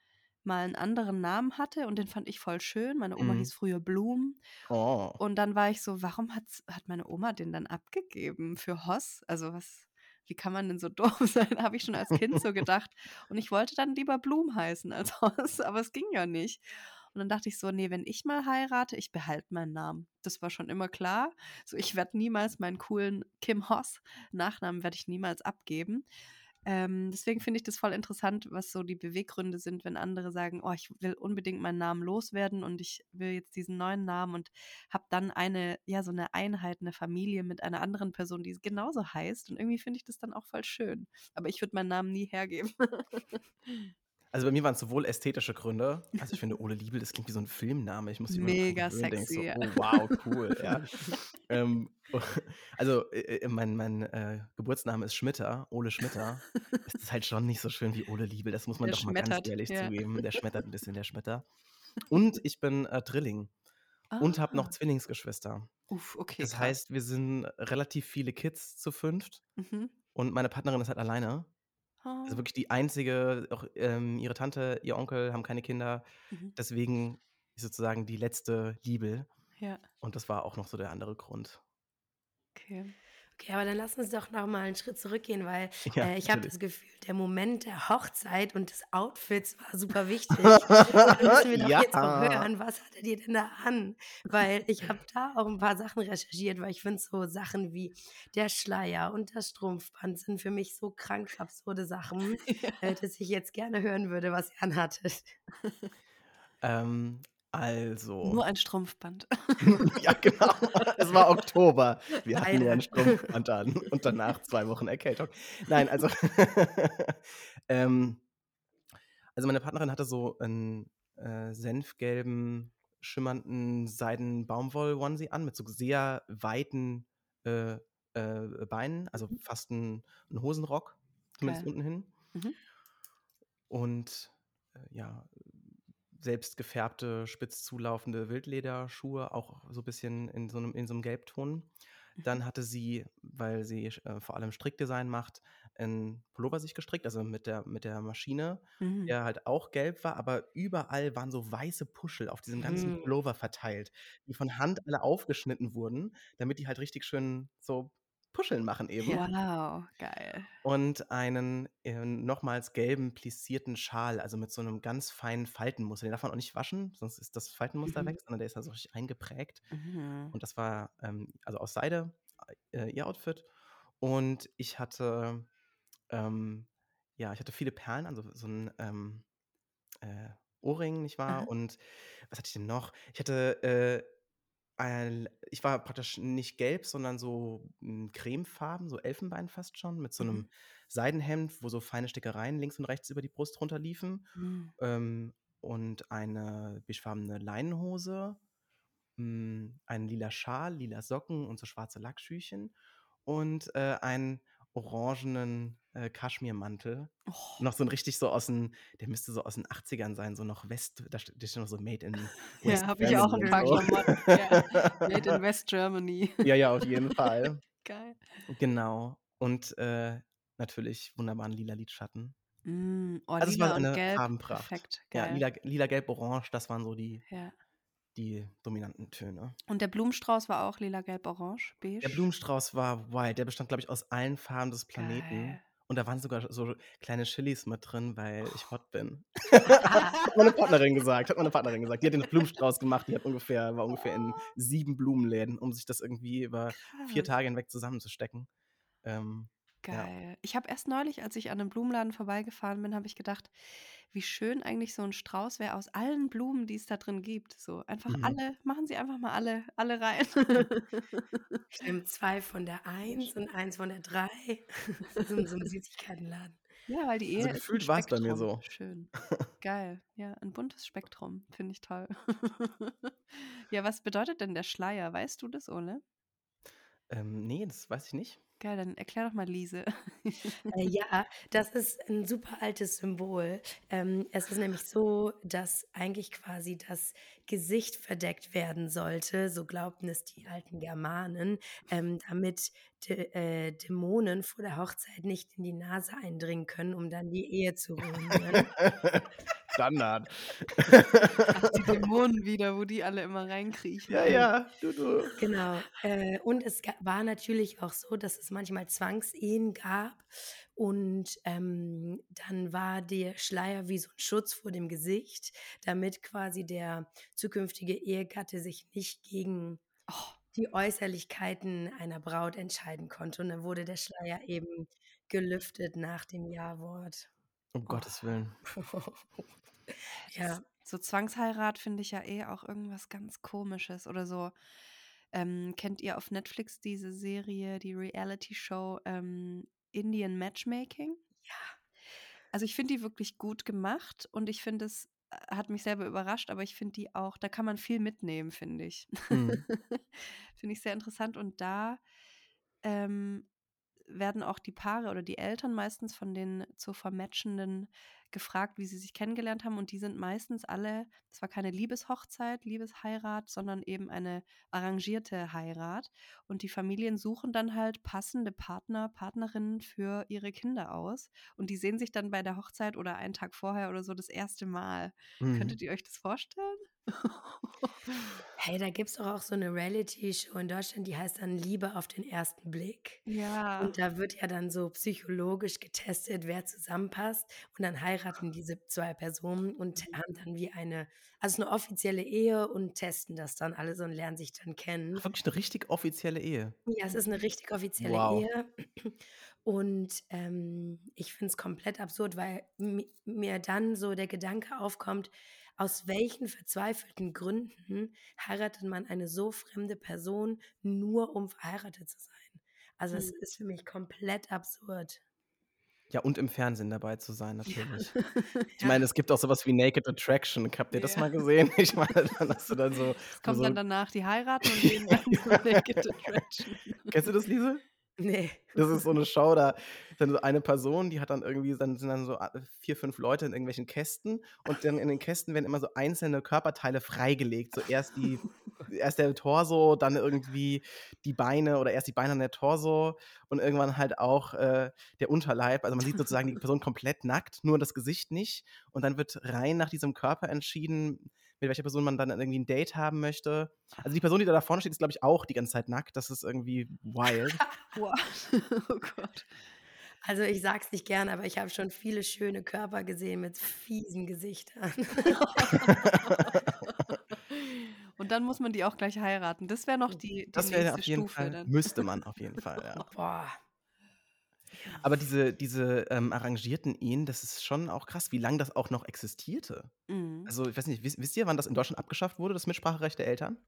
mal 'n anderen Namen hatte und den fand ich voll schön. Meine Oma Mhm. hieß früher Blum. Oh. Und dann war ich so: „Warum hat's hat meine Oma den dann abgegeben für Hoss?“ Also, was wie kann man denn so doof sein? Habe ich schon als Kind so gedacht. Und ich wollte dann lieber Blum heißen als Hoss, aber es ging ja nicht. Und dann dachte ich so: „Ne, wenn ich mal heirate, ich behalte meinen Namen.“ Das war schon immer klar. So, ich werde niemals meinen coolen Kim Hoss Nachnamen werde ich niemals abgeben. Ähm, deswegen finde ich das voll interessant, was so die Beweggründe sind, wenn andere sagen: „Oh, ich will unbedingt meinen Namen loswerden und ich will jetzt diesen neuen Namen und habe dann eine ja, so 'ne Einheit, 'ne Familie mit einer anderen Person, die genauso heißt.“ Und irgendwie finde ich das dann auch voll schön. Aber ich würde meinen Namen nie hergeben. Also bei mir waren es sowohl ästhetische Gründe, also ich finde Ole Liebel, das klingt wie so ein Filmname. Ich muss dran Mega gewöhnen, denke so, sexy, ja. oh wow, cool, ja. Ähm, also äh, äh, mein, mein äh, Geburtsname ist Schmitter, Ole Schmitter. Es ist halt schon nicht so schön wie Ole Liebel, das muss man Der doch mal ganz ehrlich ja. zugeben. Der schmettert ein bisschen, der Schmitter. Und ich bin äh, Drilling und habe noch Ah. Zwillingsgeschwister. Uff, okay, Das heißt, wir sind relativ viele Kids zu fünft Mhm. und meine Partnerin ist halt alleine. Also Oh. wirklich die einzige, auch ähm, ihre Tante, ihr Onkel haben keine Kinder. Mhm. Deswegen ist sozusagen die letzte Liebe. Ja, Und das war auch noch so der andere Grund. okay. Okay, aber dann lass uns doch noch mal einen Schritt zurückgehen, weil Ja, äh, ich habe das Gefühl, der Moment der Hochzeit und des Outfits war super wichtig. Müssen wir doch jetzt auch ja. hören, was hattet ihr denn da an? Weil ich habe da auch ein paar Sachen recherchiert, weil ich finde so Sachen wie der Schleier und das Strumpfband sind für mich so krank absurde Sachen, Ja. äh, dass ich jetzt gerne hören würde, was ihr anhattet. Ähm, also. Nur ein Strumpfband. ja, genau. Es war Oktober. Wir hatten nur ein Strumpfband an und danach zwei Wochen Erkältung. Nein, also. ähm, also meine Partnerin hatte so einen äh, senfgelben, schimmernden Seiden-Baumwoll-Onesie an mit so sehr weiten äh, äh, Beinen, also Mhm. fast ein, ein Hosenrock, zumindest Geil. unten hin. Mhm. Und äh, ja, selbst gefärbte, spitz zulaufende Wildlederschuhe, auch so ein bisschen in so einem, in so einem Gelbton. Dann Mhm. hatte sie, weil sie äh, vor allem Strickdesign macht, einen Pullover sich gestrickt, also mit der, mit der Maschine, Mhm. der halt auch gelb war, aber überall waren so weiße Puschel auf diesem ganzen Hm. Pullover verteilt, die von Hand alle aufgeschnitten wurden, damit die halt richtig schön so Puscheln machen eben. Wow, geil. Und einen äh, nochmals gelben plissierten Schal, also mit so einem ganz feinen Faltenmuster. Den darf man auch nicht waschen, sonst ist das Faltenmuster Mhm. weg, sondern der ist da so richtig eingeprägt. Mhm. Und das war ähm, also aus Seide äh, ihr Outfit. Und ich hatte, ähm, ja, ich hatte viele Perlen, also so ein ähm, äh, Ohrring, nicht wahr? Aha. Und was hatte ich denn noch? Ich hatte, äh, ich war praktisch nicht gelb, sondern so mm, cremefarben, so Elfenbein fast schon, mit so einem Mhm. Seidenhemd, wo so feine Stickereien links und rechts über die Brust runterliefen. Mhm. Ähm, und eine beigefarbene Leinenhose, mm, einen lila Schal, lila Socken und so schwarze Lackschüchen und äh, einen orangenen äh, Kaschmirmantel. Oh. Noch so ein richtig so aus den, der müsste so aus den 80ern sein, so noch West, da steht da steht noch so Made in West Ja, habe ich auch Germany ein paar. Klamotten. Ja. Made in West Germany. Ja, ja, auf jeden Fall. Geil. Genau. Und äh, natürlich wunderbaren lila Lidschatten. Mm, oh, Also es lila war und eine gelb. Farbenpracht. Perfekt. Ja, lila, lila, gelb, orange, das waren so die, Ja. Die dominanten Töne. Und der Blumenstrauß war auch lila, gelb, orange, Der beige. Blumenstrauß war wild. Der bestand, glaube ich, aus allen Farben des Planeten. Geil. Und da waren sogar so kleine Chilis mit drin, weil ich hot bin. hat meine Partnerin gesagt. Hat meine Partnerin gesagt. Die hat den Blumenstrauß gemacht. Die hat ungefähr, war ungefähr in sieben Blumenläden, um sich das irgendwie über vier Krass. Tage hinweg zusammenzustecken. Ähm, ja. Geil. Ich habe erst neulich, als ich an einem Blumenladen vorbeigefahren bin, habe ich gedacht, wie schön eigentlich so ein Strauß wäre aus allen Blumen, die es da drin gibt. So einfach Mhm. alle, machen Sie einfach mal alle, alle rein. Stimmt, zwei von der 1 und eins von der 3. so, in so Süßigkeitenladen. Ja, weil die Also Ehe ist ein gefühlt war es bei mir so. Schön. Geil. Ja, ein buntes Spektrum. Finde ich toll. ja, was bedeutet denn der Schleier? Weißt du das, Ole? Ähm, nee, das weiß ich nicht. Geil, dann erklär doch mal Lise. Äh, ja, das ist ein super altes Symbol. Ähm, es ist nämlich so, dass eigentlich quasi das Gesicht verdeckt werden sollte, so glaubten es die alten Germanen, ähm, damit de, äh, Dämonen vor der Hochzeit nicht in die Nase eindringen können, um dann die Ehe zu ruinieren. Standard. Ach, die Dämonen wieder, wo die alle immer reinkriechen. ja, ja, du, du. Genau. Äh, und es war natürlich auch so, dass es manchmal Zwangsehen gab. Und ähm, dann war der Schleier wie so ein Schutz vor dem Gesicht, damit quasi der zukünftige Ehegatte sich nicht gegen Oh, die Äußerlichkeiten einer Braut entscheiden konnte. Und dann wurde der Schleier eben gelüftet nach dem Ja-Wort. Um. Gottes Willen. ja. So Zwangsheirat finde ich ja eh auch irgendwas ganz Komisches oder so. Ähm, kennt ihr auf Netflix diese Serie, die Reality-Show ähm, Indian Matchmaking? Ja. Also, ich finde die wirklich gut gemacht und ich finde es äh, hat mich selber überrascht, aber ich finde die auch da kann man viel mitnehmen, finde ich. Mhm. Finde ich sehr interessant und da, ähm, werden auch die Paare oder die Eltern meistens von den zu Vermatchenden gefragt, wie sie sich kennengelernt haben und die sind meistens alle es war keine Liebeshochzeit, Liebesheirat, sondern eben eine arrangierte Heirat und die Familien suchen dann halt passende Partner, Partnerinnen für ihre Kinder aus und die sehen sich dann bei der Hochzeit oder einen Tag vorher oder so das erste Mal. Mhm. Könntet ihr euch das vorstellen? Hey, da gibt's doch auch so 'ne Reality-Show in Deutschland, die heißt dann „Liebe auf den ersten Blick“. Ja. Und da wird ja dann so psychologisch getestet, wer zusammenpasst und dann heiraten diese 2 Personen und haben dann wie eine also 'ne offizielle Ehe und testen das dann alle so und lernen sich dann kennen. Ach, wirklich 'ne richtig offizielle Ehe? Ja, es ist 'ne richtig offizielle Wow. Ehe. Und, ähm, ich finde es komplett absurd, weil mi mir dann so der Gedanke aufkommt, aus welchen verzweifelten Gründen heiratet man eine so fremde Person, nur um verheiratet zu sein? Also, es Mhm. ist für mich komplett absurd. Ja, und im Fernsehen dabei zu sein Ja. natürlich. Ich Ja. meine, es gibt auch so was wie Naked Attraction. Habt ihr das Ja. mal gesehen? Ich meine, dann hast du dann so Es kommt so dann danach, die heiraten und gehen dann zu Naked Attraction. Kennst du das, Liese? Ne. Das ist so 'ne Show, da dann so eine Person, die hat dann irgendwie dann sind dann so a 4, 5 Leute in irgendwelchen Kästen und dann in den Kästen werden immer so einzelne Körperteile freigelegt. So erst die erst der Torso, dann irgendwie die Beine oder erst die Beine, dann der Torso und irgendwann halt auch, äh, der Unterleib. Also, man sieht sozusagen die Person komplett nackt, nur das Gesicht nicht. Und dann wird rein nach diesem Körper entschieden, mit welcher Person man dann irgendwie 'n Date haben möchte. Also, die Person, die da da vorne steht, ist, glaube ich, auch die ganze Zeit nackt. Das ist irgendwie wild. Wow. Oh Gott. Also, ich sage es nicht gern, aber ich habe schon viele schöne Körper gesehen mit fiesen Gesichtern. Und dann muss man die auch gleich heiraten. Das wäre noch die die Das nächste auf jeden Stufe Fall dann. müsste man auf jeden Fall, ja. Boah. Aber diese diese, ähm, arrangierten Ehen, das ist schon auch krass, wie lang das auch noch existierte. Mhm. Also, ich weiß nicht, wiss wisst ihr, wann das in Deutschland abgeschafft wurde, das Mitspracherecht der Eltern?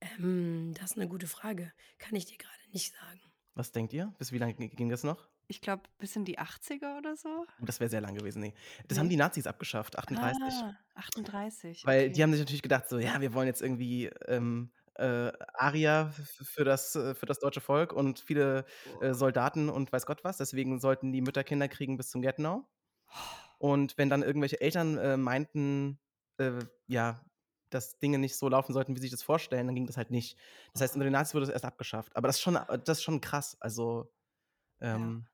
Ähm, das ist 'ne gute Frage. Kann ich dir grade nicht sagen. Was denkt ihr? Bis wie lang g ging das noch? Ich glaube, bis in die 80er oder so? Oh, das wäre sehr lang gewesen, ne. Das haben Ne? die Nazis abgeschafft, 38. Ah, 38, Weil okay. die haben sich natürlich gedacht so: „Ja, wir wollen jetzt irgendwie, ähm, äh, Arier f für das äh, für das deutsche Volk und viele, äh, Soldaten und weiß Gott was.“ Deswegen sollten die Mütter Kinder kriegen bis zum Get-No. Und wenn dann irgendwelche Eltern, äh, meinten, äh, ja, dass Dinge nicht so laufen sollten, wie sie sich das vorstellen, dann ging das halt nicht. Das heißt, unter den Nazis wurde das erst abgeschafft. Aber das ist schon äh, das ist schon krass. Also, Ja. ähm,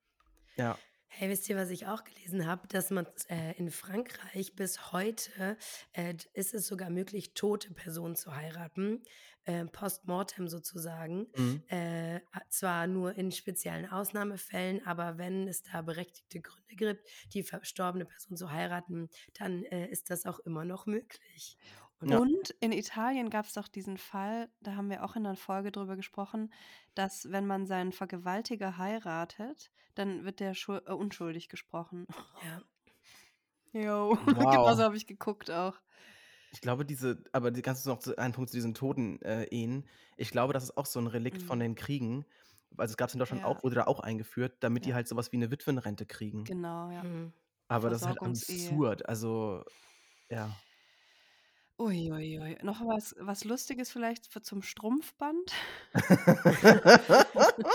ja. Hey, wisst ihr, was ich auch gelesen habe? Dass man's, äh, in Frankreich bis heute, äh, ist es sogar möglich, tote Personen zu heiraten, äh, post mortem sozusagen. Mhm. Äh, zwar nur in speziellen Ausnahmefällen, aber wenn es da berechtigte Gründe gibt, die verstorbene Person zu heiraten, dann, äh, ist das auch immer noch möglich. Und Ja. Und in Italien gab's doch diesen Fall, da haben wir auch in 'ner Folge drüber gesprochen, dass, wenn man seinen Vergewaltiger heiratet, dann wird der schul äh, unschuldig gesprochen. Ja. Jo, Wow. genauso habe ich geguckt auch. Ich glaube, diese aber die kannst du noch zu einen Punkt zu diesen toten, äh, Ehen. Ich glaube, das ist auch so 'n Relikt von Mhm. den Kriegen. Also, es gab's in Deutschland Ja. auch wurde da auch eingeführt, damit die Ja. halt so was wie 'ne Witwenrente kriegen. Genau, ja. Mhm. Aber das ist halt absurd. Also, ja. Ui, ui, ui. Noch was was Lustiges vielleicht für zum Strumpfband?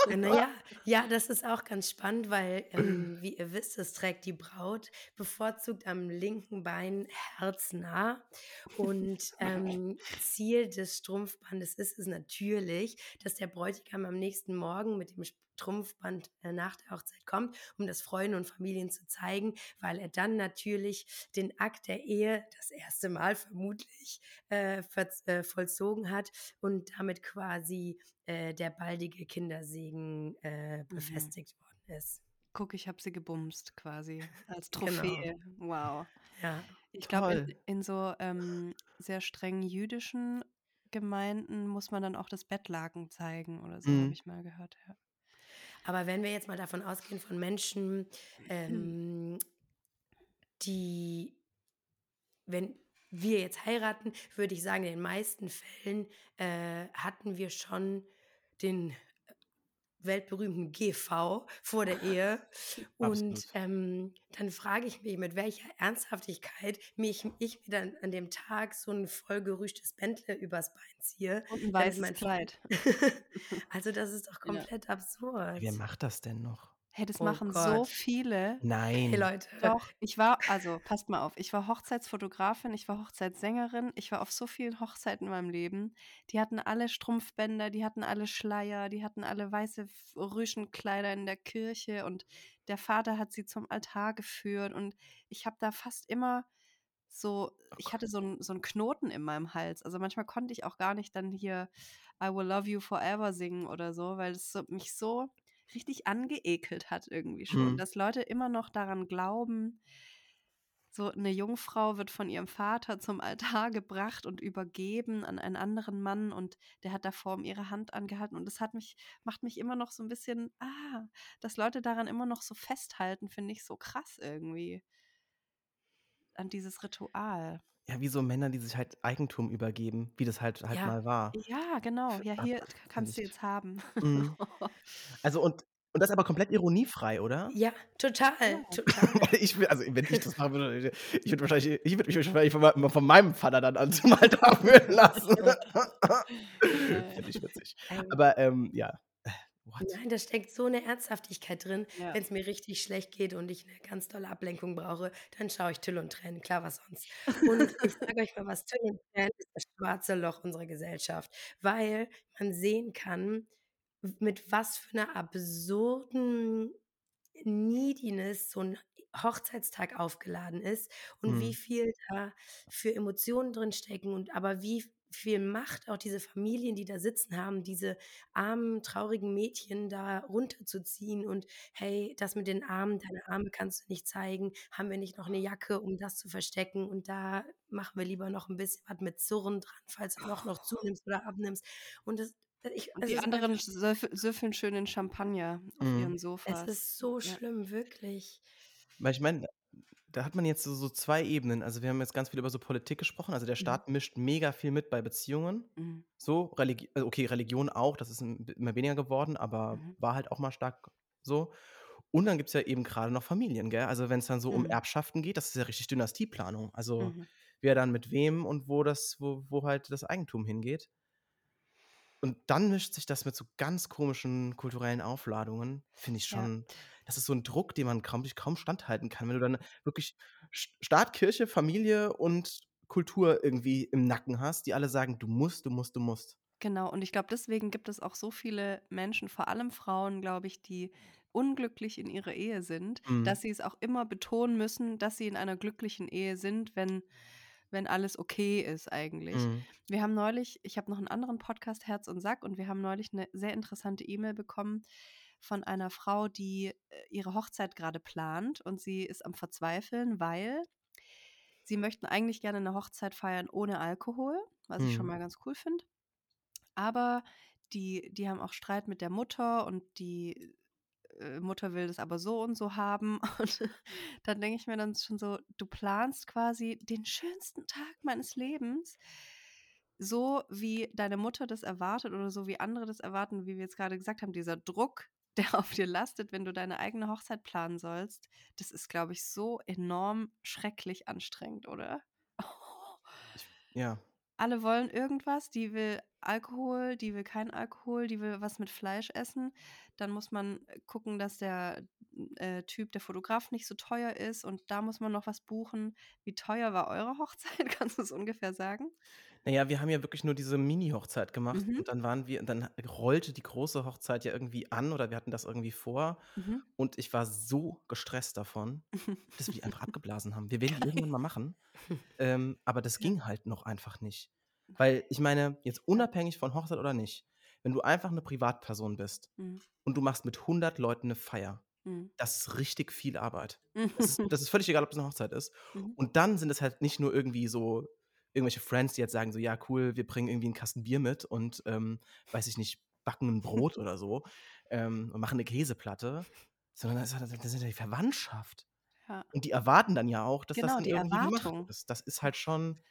Ja, na ja, das ist auch ganz spannend, weil, ähm, wie ihr wisst, das trägt die Braut bevorzugt am linken Bein herznah. Und, ähm, Ziel des Strumpfbandes ist es natürlich, dass der Bräutigam am nächsten Morgen mit dem Strumpfband, äh, nach der Hochzeit kommt, um das Freunden und Familien zu zeigen, weil er dann natürlich den Akt der Ehe das erste Mal vermutlich, äh, äh, vollzogen hat und damit quasi, äh, der baldige Kindersegen, äh, Mhm. befestigt worden ist. Guck, ich habe sie gebumst quasi als Genau. Trophäe. Wow. Ja. Ich glaube, in in so, ähm, sehr streng jüdischen Gemeinden muss man dann auch das Bettlaken zeigen oder so, habe Mhm. ich mal gehört, ja. Aber wenn wir jetzt mal davon ausgehen von Menschen, ähm, die wenn wir jetzt heiraten, würde ich sagen, in den meisten Fällen, äh, hatten wir schon den, weltberühmten GV vor der Ehe. Und ähm, dann frage ich mich, mit welcher Ernsthaftigkeit mich, ich mir dann an dem Tag so ein vollgerüschtes Bentle übers Bein ziehe. Und ein weißes mein Kleid. also das ist doch Ja. komplett absurd. Wer macht das denn noch? Hey, das Oh machen so Gott. viele. Hey Nein. Leute, Doch, ich war, also passt mal auf, ich war Hochzeitsfotografin, ich war Hochzeitssängerin, ich war auf so vielen Hochzeiten in meinem Leben. Die hatten alle Strumpfbänder, die hatten alle Schleier, die hatten alle weiße Rüschenkleider in der Kirche und der Vater hat sie zum Altar geführt und ich habe da fast immer so, Oh ich hatte so einen so einen Knoten in meinem Hals. Also manchmal konnte ich auch gar nicht dann hier I Will Love You Forever singen oder so, weil es so, mich so richtig angeekelt hat irgendwie schon, Mhm. dass Leute immer noch daran glauben, so eine Jungfrau wird von ihrem Vater zum Altar gebracht und übergeben an einen anderen Mann und der hat davor um ihre Hand angehalten und das hat mich, macht mich immer noch so ein bisschen, ah, dass Leute daran immer noch so festhalten, finde ich so krass irgendwie. An dieses Ritual. Ja, wie so Männer, die sich halt Eigentum übergeben, wie das halt halt Ja. mal war. Ja, genau. Ja, hier kannst du nicht. jetzt haben. Mhm. Also und und das aber komplett ironiefrei, oder? ja, total, Ja. total. Weil ich will, also wenn ich das machen würde, ich würde wahrscheinlich, ich würde mich wahrscheinlich von, mei- von meinem Vater dann an zum Altar führen lassen. Finde ich witzig. Ähm, Aber ähm, ja. What? Nein, da steckt so eine Ernsthaftigkeit drin. Ja. Wenn es mir richtig schlecht geht und ich eine ganz tolle Ablenkung brauche, dann schaue ich Till und Tränen, klar, was sonst. Und ich sage euch mal was, Till und Tränen ist das schwarze Loch unserer Gesellschaft, weil man sehen kann, mit was für einer absurden Neediness so ein Hochzeitstag aufgeladen ist und Mhm. wie viel da für Emotionen drin stecken und aber wie viel Macht auch diese Familien, die da sitzen haben, diese armen, traurigen Mädchen da runterzuziehen und hey, das mit den Armen, deine Arme kannst du nicht zeigen, haben wir nicht noch eine Jacke, um das zu verstecken und da machen wir lieber noch ein bisschen was mit Surren dran, falls du noch, noch zunimmst oder abnimmst und das, ich, es die anderen süffeln schön in Champagner auf Mhm. ihren es Sofas. ist so Ja. schlimm, wirklich. Weil ich meine, da hat man jetzt so, so zwei Ebenen. Also wir haben jetzt ganz viel über so Politik gesprochen. Also der Mhm. Staat mischt mega viel mit bei Beziehungen. Mhm. So, Religi also okay, Religion auch, das ist immer weniger geworden, aber Mhm. war halt auch mal stark so. Und dann gibt es ja eben gerade noch Familien, gell? Also wenn es dann so um Mhm. Erbschaften geht, das ist ja richtig Dynastieplanung. Also Mhm. wer dann mit wem und wo das, wo, wo halt das Eigentum hingeht. Und dann mischt sich das mit so ganz komischen kulturellen Aufladungen, finde ich Ja. schon. Das ist so ein Druck, den man kaum, kaum standhalten kann, wenn du dann wirklich Staat, Kirche, Familie und Kultur irgendwie im Nacken hast, die alle sagen, du musst, du musst, du musst. Genau, und ich glaube, deswegen gibt es auch so viele Menschen, vor allem Frauen, glaube ich, die unglücklich in ihrer Ehe sind, Mhm. dass sie es auch immer betonen müssen, dass sie in einer glücklichen Ehe sind, wenn, wenn alles okay ist eigentlich. Mhm. Wir haben neulich, ich habe noch einen anderen Podcast, Herz und Sack, und wir haben neulich eine sehr interessante E-Mail bekommen von einer Frau, die äh, ihre Hochzeit gerade plant und sie ist am Verzweifeln, weil sie möchten eigentlich gerne eine Hochzeit feiern ohne Alkohol, was ich schon Mhm. mal ganz cool finde. Aber die, die haben auch Streit mit der Mutter und die äh, Mutter will das aber so und so haben. Und dann denke ich mir dann schon so, du planst quasi den schönsten Tag meines Lebens, so wie deine Mutter das erwartet oder so wie andere das erwarten, wie wir jetzt gerade gesagt haben, dieser Druck, der auf dir lastet, wenn du deine eigene Hochzeit planen sollst, das ist, glaube ich, so enorm schrecklich anstrengend, oder? Ja. Alle wollen irgendwas, die will Alkohol, die will kein Alkohol, die will was mit Fleisch essen. Dann muss man äh, gucken, dass der äh, Typ, der Fotograf, nicht so teuer ist und da muss man noch was buchen. Wie teuer war eure Hochzeit? Kannst du es ungefähr sagen? Naja, wir haben ja wirklich nur diese Mini-Hochzeit gemacht Mhm. und dann waren wir, dann rollte die große Hochzeit ja irgendwie an oder wir hatten das irgendwie vor Mhm. und ich war so gestresst davon, dass wir die einfach abgeblasen haben. Wir werden die irgendwann mal machen, ähm, aber das Ja. ging halt noch einfach nicht. Weil ich meine, jetzt unabhängig von Hochzeit oder nicht, wenn du einfach eine Privatperson bist Mhm. und du machst mit 100 Leuten eine Feier, Mhm. das ist richtig viel Arbeit. Das ist, das ist völlig egal, ob es eine Hochzeit ist. Mhm. Und dann sind es halt nicht nur irgendwie so irgendwelche Friends, die jetzt sagen so, ja cool, wir bringen irgendwie einen Kasten Bier mit und, ähm, weiß ich nicht, backen ein Brot oder so ähm, und machen eine Käseplatte, sondern das ist, das ist ja die Verwandtschaft. Ja. Und die erwarten dann ja auch, dass das Genau, dann die irgendwie gemacht Erwartung. ist. Das ist halt schon,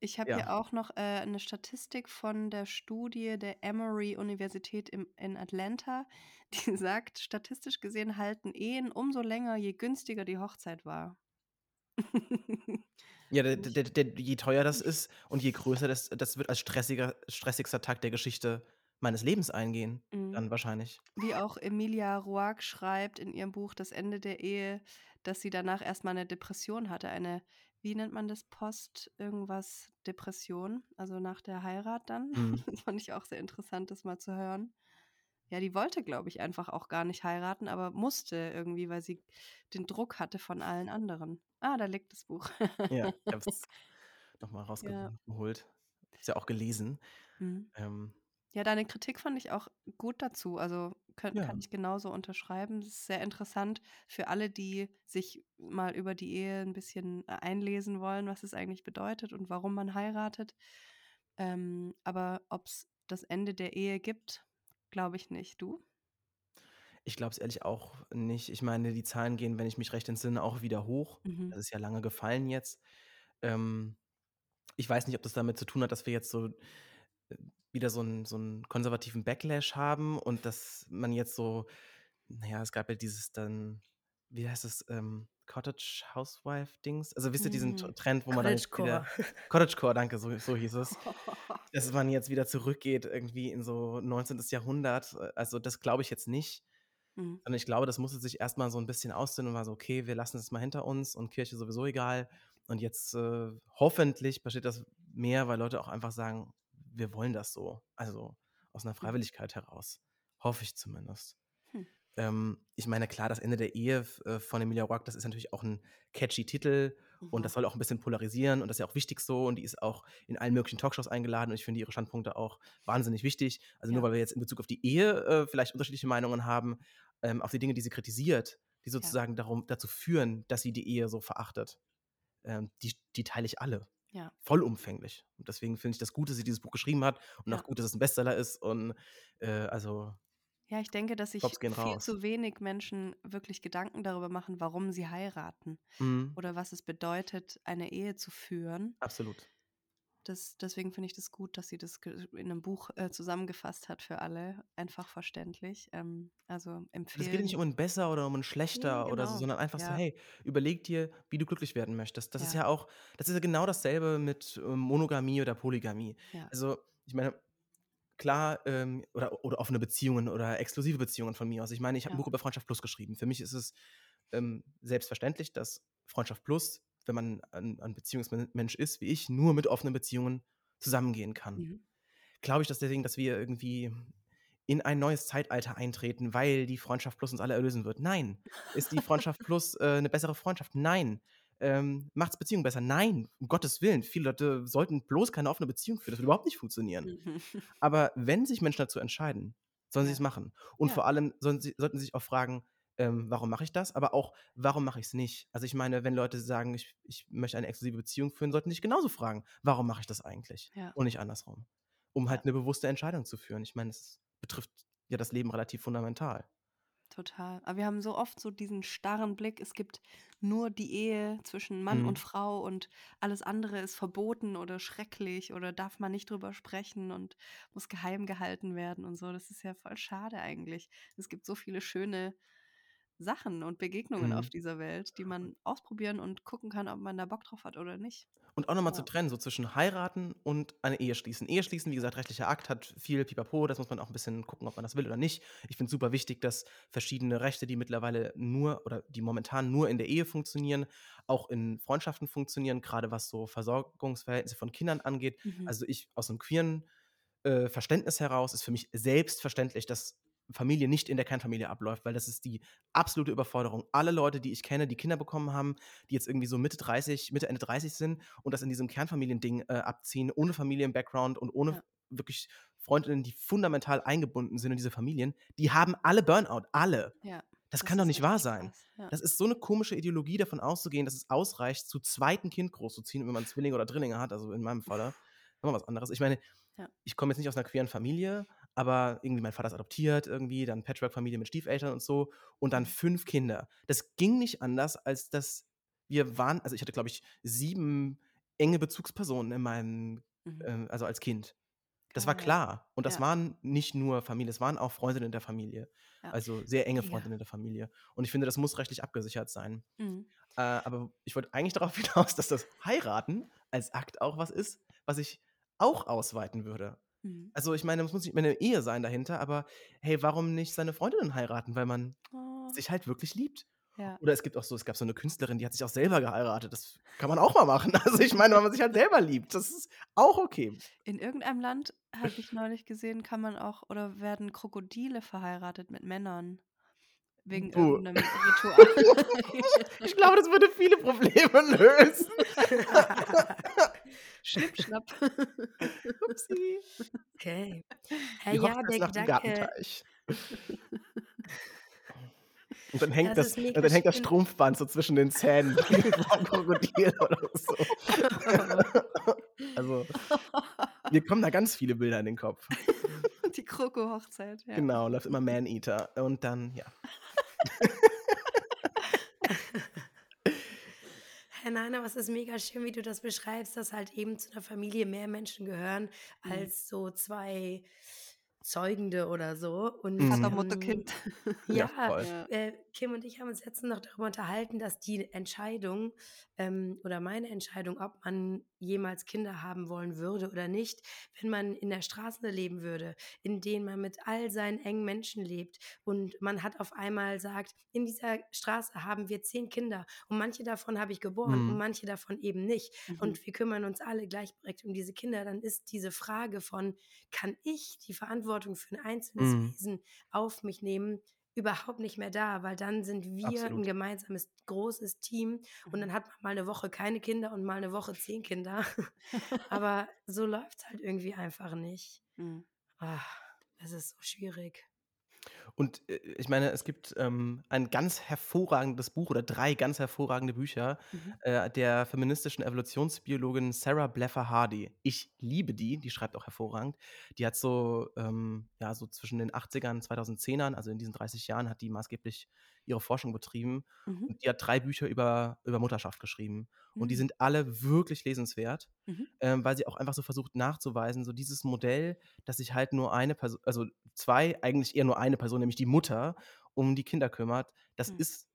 Ich habe Ja. hier auch noch, äh, 'ne Statistik von der Studie der Emory-Universität in Atlanta, die sagt: „Statistisch gesehen halten Ehen umso länger, je günstiger die Hochzeit war.“ Ja, der der der je teuer das ist und je größer das das wird als stressiger stressigster Tag der Geschichte meines Lebens eingehen, Mhm. dann wahrscheinlich. Wie auch Emilia Roark schreibt in ihrem Buch „Das Ende der Ehe“, dass sie danach erst mal 'ne Depression hatte, eine wie nennt man das, Post-Irgendwas-Depression, also nach der Heirat dann. Mhm. Das fand ich auch sehr interessant, das mal zu hören. Ja, die wollte, glaube ich, einfach auch gar nicht heiraten, aber musste irgendwie, weil sie den Druck hatte von allen anderen. Ah, da liegt das Buch. Ja, ich habe es noch mal Ja. rausgeholt. Ist ja auch gelesen. Mhm. Ähm Ja, deine Kritik fand ich auch gut dazu. Also, könn Ja. kann ich genauso unterschreiben. Das ist sehr interessant für alle, die sich mal über die Ehe 'n bisschen, äh, einlesen wollen, was es eigentlich bedeutet und warum man heiratet. Ähm, aber ob's das Ende der Ehe gibt, glaube ich nicht. Du? Ich glaube es ehrlich auch nicht. Ich meine, die Zahlen gehen, wenn ich mich recht entsinne, auch wieder hoch. Mhm. Das ist ja lange gefallen jetzt. Ähm, ich weiß nicht, ob das damit zu tun hat, dass wir jetzt so, äh, wieder so 'n so 'n konservativen Backlash haben und dass man jetzt so na ja, es gab ja dieses dann wie heißt das, ähm, Cottage Housewife Dings? Also, wisst ihr diesen Mhm. Trend, wo man dann jetzt wieder Cottagecore, danke, so so hieß es. Dass man jetzt wieder zurückgeht irgendwie in so 19. Jahrhundert. Äh, also, das glaube ich jetzt nicht. Mhm. Sondern ich glaube, das musste sich erst mal so 'n bisschen auszählen und war so: „Okay, wir lassen das mal hinter uns und Kirche sowieso egal.“ Und jetzt, äh, hoffentlich passiert das mehr, weil Leute auch einfach sagen: „Wir wollen das so.“ Also, aus 'ner Mhm. Freiwilligkeit heraus. Hoffe ich zumindest. Hm. Ähm, ich meine, klar, „Das Ende der Ehe“ f äh, von Emilia Roark, das ist natürlich auch 'n catchy Titel und Mhm. das soll auch 'n bisschen polarisieren und das ist ja auch wichtig so und die ist auch in allen möglichen Talkshows eingeladen und ich finde ihre Standpunkte auch wahnsinnig wichtig. Also, nur Ja. weil wir jetzt in Bezug auf die Ehe, äh, vielleicht unterschiedliche Meinungen haben, ähm, auf die Dinge, die sie kritisiert, die Ja. sozusagen darum dazu führen, dass sie die Ehe so verachtet, ähm, die die teile ich alle. Ja. Vollumfänglich. Und deswegen finde ich das gut, dass sie dieses Buch geschrieben hat und Ja. auch gut, dass es 'n Bestseller ist und, äh, also Ja, ich denke, dass sich gehen viel raus. zu wenig Menschen wirklich Gedanken darüber machen, warum sie heiraten Mhm. oder was es bedeutet, eine Ehe zu führen. Absolut. Das deswegen finde ich das gut, dass sie das in 'nem Buch, äh, zusammengefasst hat für alle, einfach verständlich. Ähm, also, Es geht nicht empfehlen um 'n besser oder um 'n Ne, schlechter oder so, genau. sondern einfach so: Ja. „Hey, überleg dir, wie du glücklich werden möchtest.“ Das ist Ja. ja auch das ist ja genau dasselbe mit, ähm, Monogamie oder Polygamie. Ja. Also, ich meine, klar, ähm oder oder offene Beziehungen oder exklusive Beziehungen von mir aus. Ich meine, ich habe Ja. Buch über Freundschaft Plus geschrieben. Für mich ist es, ähm, selbstverständlich, dass Freundschaft Plus, wenn man ein ein Beziehungsmen Mensch ist wie ich, nur mit offenen Beziehungen zusammengehen kann. Mhm. Glaube ich deswegen, dass wir irgendwie in ein neues Zeitalter eintreten, weil die Freundschaft Plus uns alle erlösen wird? Nein. Ist die Freundschaft Plus, äh, 'ne bessere Freundschaft? Nein. Ähm, macht's Beziehungen besser? Nein, um Gottes Willen. Viele Leute sollten bloß keine offene Beziehung führen. Das würde überhaupt nicht funktionieren. Mhm. Aber wenn sich Menschen dazu entscheiden, sollen Ja. sie's machen. Und Ja. vor allem sie sollten sie sich auch fragen, ähm: „Warum mache ich das?“ Aber auch: „Warum mache ich's nicht?“ Also, ich meine, wenn Leute sagen: „Ich ich möchte eine exklusive Beziehung führen“, sollten sich genauso fragen: „Warum mache ich das eigentlich?“ Ja. Und nicht andersrum. Um halt 'ne bewusste Entscheidung zu führen. Ich meine, es betrifft ja das Leben relativ fundamental. Total. Aber wir haben so oft so diesen starren Blick, es gibt nur die Ehe zwischen Mann und Mhm. Frau und alles andere ist verboten oder schrecklich oder darf man nicht drüber sprechen und muss geheim gehalten werden und so. Das ist ja voll schade eigentlich. Es gibt so viele schöne Sachen und Begegnungen auf Mhm. dieser Welt, die man ausprobieren und gucken kann, ob man da Bock drauf hat oder nicht. Und auch noch mal zu Ja. trennen, so zwischen heiraten und eine Ehe schließen. Ehe schließen, wie gesagt, rechtlicher Akt, hat viel Pipapo, das muss man auch 'n bisschen gucken, ob man das will oder nicht. Ich finde es super wichtig, dass verschiedene Rechte, die mittlerweile nur oder die momentan nur in der Ehe funktionieren, auch in Freundschaften funktionieren, grade was so Versorgungsverhältnisse von Kindern angeht. Mhm. Also, ich aus 'nem queeren, äh, Verständnis heraus ist für mich selbstverständlich, dass Familie nicht in der Kernfamilie abläuft, weil das ist die absolute Überforderung. Alle Leute, die ich kenne, die Kinder bekommen haben, die jetzt irgendwie so Mitte 30, Mitte, Ende 30 sind und das in diesem Kernfamiliending, äh, abziehen, ohne Familien-Background und ohne Ja. wirklich Freundinnen, die fundamental eingebunden sind in diese Familien, die haben alle Burnout, alle. Ja, Das das kann doch nicht wahr sein. ja. Das ist so 'ne komische Ideologie, davon auszugehen, dass es ausreicht, zu zweit 'n Kind großzuziehen, wenn man Zwillinge oder Drillinge hat, also in meinem. Noch mal was anderes. Ich meine, Ja. ich komme jetzt nicht aus 'ner queeren Familie, aber irgendwie mein Vater ist adoptiert irgendwie, dann Patchwork-Familie mit Stiefeltern und so und dann Mhm. 5 Kinder. Das ging nicht anders, als dass wir waren also, ich hatte, glaube ich, 7 enge Bezugspersonen in meinem, Mhm. ähm, also als Kind. Das war Geil. klar. Und das Ja. waren nicht nur Familie, es waren auch Freundinnen der Familie. Ja. Also sehr enge. Freundinnen der Familie. Und ich finde, das muss rechtlich abgesichert sein. Mhm. Äh, aber ich wollte eigentlich darauf hinaus, dass das Heiraten als Akt auch was ist, was ich auch ausweiten würde. Mhm. Also ich meine, es muss nicht mehr eine Ehe sein dahinter, aber hey, warum nicht seine Freundinnen heiraten, weil man Oh, sich halt wirklich liebt? ja. Oder es gibt auch so, es gab so eine Künstlerin, die hat sich auch selber geheiratet. Das kann man auch mal machen. Also ich meine, wenn man sich halt selber liebt, das ist auch okay. In irgendeinem Land habe ich neulich gesehen, kann man auch oder werden Krokodile verheiratet mit Männern. Wegen Oh. irgendeinem Ritual. Ich glaube, das würde viele Probleme lösen. Schnipp, schnapp. Upsi. Okay. Die ja, Hochzeitsnacht der Gedanke, Gartenteich. Und dann hängt, das das, und dann hängt das. Strumpfband so zwischen den Zähnen vom Krokodil oder so. Also, mir kommen da ganz viele Bilder in den Kopf. Die Kroko-Hochzeit, ja. Genau, läuft immer Man-Eater. Und dann, ja. Hey, nein, aber es ist mega schön, wie du das beschreibst, dass halt eben zu einer Familie mehr Menschen gehören Mhm. als so zwei Zeugende oder so. Und Mhm. Vater, Mutter, ähm, Kind. ja, voll. Ja. äh, Kim und ich haben uns letztens noch darüber unterhalten, dass die Entscheidung ähm, oder meine Entscheidung, ob man jemals Kinder haben wollen würde oder nicht, wenn man in der Straße leben würde, in denen man mit all seinen engen Menschen lebt und man hat auf einmal sagt, in dieser Straße haben wir zehn Kinder und manche davon habe ich geboren und Mhm. manche davon eben nicht Mhm. und wir kümmern uns alle gleichberechtigt um diese Kinder, dann ist diese Frage von, kann ich die Verantwortung für ein einzelnes Mhm. Wesen auf mich nehmen, überhaupt nicht mehr da, weil dann sind wir ein Absolut. gemeinsames großes Team und dann hat man mal eine Woche keine Kinder und mal eine Woche zehn Kinder. Aber so läuft es halt irgendwie einfach nicht. Mhm. Ah, es ist so schwierig. Und äh, ich meine, es gibt ähm, ein ganz hervorragendes Buch oder drei ganz hervorragende Bücher Mhm. äh, der feministischen Evolutionsbiologin Sarah Bleffer Hardy. Ich liebe die, die schreibt auch hervorragend. Die hat so, ähm, ja, so zwischen den 80ern und 2010ern, also in diesen 30 Jahren, hat die maßgeblich ihre Forschung betrieben. Mhm. Und die hat drei Bücher über, über Mutterschaft geschrieben. Und die Mhm. sind alle wirklich lesenswert, Mhm. ähm, weil sie auch einfach so versucht nachzuweisen, so dieses Modell, dass sich halt nur eine Person, also zwei, eigentlich eher nur eine Person, nämlich die Mutter, um die Kinder kümmert, das Mhm. ist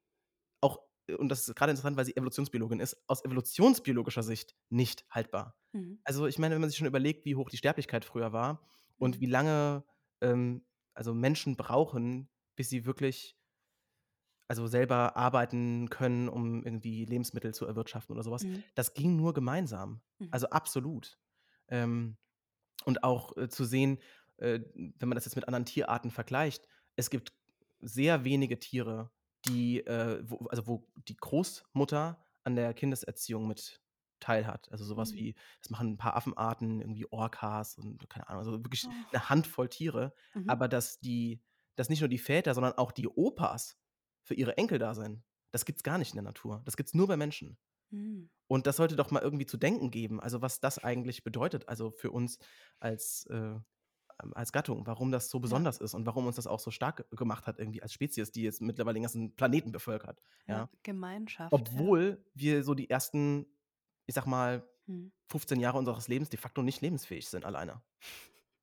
auch, äh, und das ist gerade interessant, weil sie Evolutionsbiologin ist, aus evolutionsbiologischer Sicht nicht haltbar. Mhm. Also ich meine, wenn man sich schon überlegt, wie hoch die Sterblichkeit früher war und Mhm. wie lange ähm, also Menschen brauchen, bis sie wirklich also selber arbeiten können, um irgendwie Lebensmittel zu erwirtschaften oder sowas. Mhm. Das ging nur gemeinsam. Mhm. Also absolut. Ähm, und auch äh, zu sehen, äh, wenn man das jetzt mit anderen Tierarten vergleicht, es gibt sehr wenige Tiere, die, äh, wo, also wo die Großmutter an der Kindeserziehung mit teilhat. Also sowas Mhm. wie, das machen ein paar Affenarten, irgendwie Orcas und keine Ahnung, also wirklich Oh. eine Handvoll Tiere. Mhm. Aber dass die, dass nicht nur die Väter, sondern auch die Opas für ihre Enkel da sind, das gibt's gar nicht in der Natur. Das gibt's nur bei Menschen. Mhm. Und das sollte doch mal irgendwie zu denken geben, also was das eigentlich bedeutet, also für uns als, äh, ähm, als Gattung, warum das so Ja. besonders ist und warum uns das auch so stark gemacht hat, irgendwie als Spezies, die jetzt mittlerweile den ganzen Planeten bevölkert. Ja, Ja. Gemeinschaft. Obwohl wir so die ersten, ich sag mal, Ja. Mhm. 15 Jahre unseres Lebens de facto nicht lebensfähig sind alleine.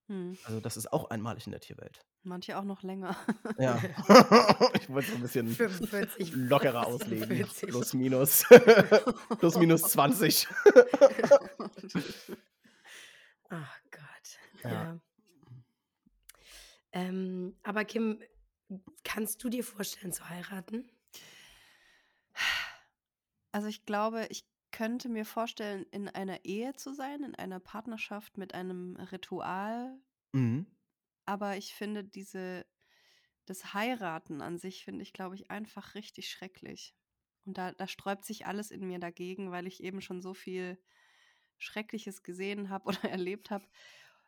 Mhm. Also das ist auch einmalig in der Tierwelt. Manche auch noch länger. Ja. ich wollte es ein bisschen 45, lockerer auslegen. 46. Plus minus. Plus minus 20. Ach Gott. Ja. Ja. Ähm, aber Kim, kannst du dir vorstellen zu heiraten? Also ich glaube, ich könnte mir vorstellen, in einer Ehe zu sein, in einer Partnerschaft mit einem Ritual. Mhm. Aber ich finde diese, das Heiraten an sich finde ich, glaube ich, einfach richtig schrecklich. Und da, da sträubt sich alles in mir dagegen, weil ich eben schon so viel Schreckliches gesehen habe oder erlebt habe.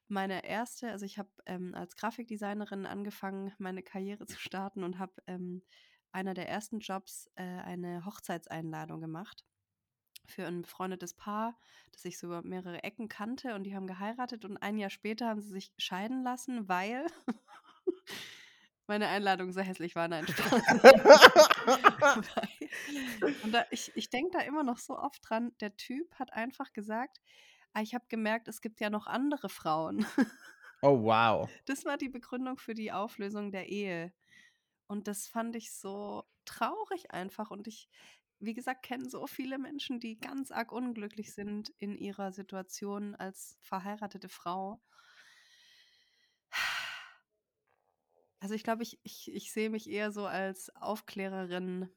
Meine erste, also ich habe ähm, als Grafikdesignerin angefangen, meine Karriere zu starten und habe ähm, einer der ersten Jobs äh, eine Hochzeitseinladung gemacht für ein befreundetes Paar, das ich so über mehrere Ecken kannte und die haben geheiratet und ein Jahr später haben sie sich scheiden lassen, weil meine Einladung so hässlich war. Nein, Spaß. und da, ich, ich denke da immer noch so oft dran, der Typ hat einfach gesagt, ah, ich habe gemerkt, es gibt ja noch andere Frauen. Oh, wow. Das war die Begründung für die Auflösung der Ehe. Und das fand ich so traurig einfach. Und ich, wie gesagt, kenne so viele Menschen, die ganz arg unglücklich sind in ihrer Situation als verheiratete Frau. Also ich glaube, ich, ich, ich sehe mich eher so als Aufklärerin,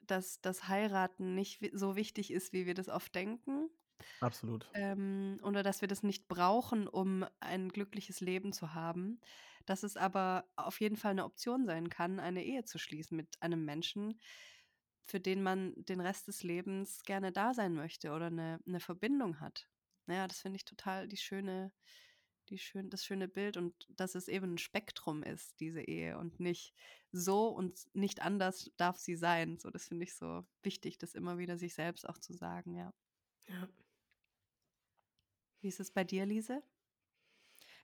dass das Heiraten nicht so wichtig ist, wie wir das oft denken. Absolut. Ähm, oder dass wir das nicht brauchen, um ein glückliches Leben zu haben. Dass es aber auf jeden Fall eine Option sein kann, eine Ehe zu schließen mit einem Menschen, für den man den Rest des Lebens gerne da sein möchte oder eine, eine Verbindung hat. Naja, das finde ich total die schöne, die schön, das schöne Bild und dass es eben ein Spektrum ist, diese Ehe und nicht so und nicht anders darf sie sein. So, das finde ich so wichtig, das immer wieder sich selbst auch zu sagen, ja. Ja. Wie ist es bei dir, Lise?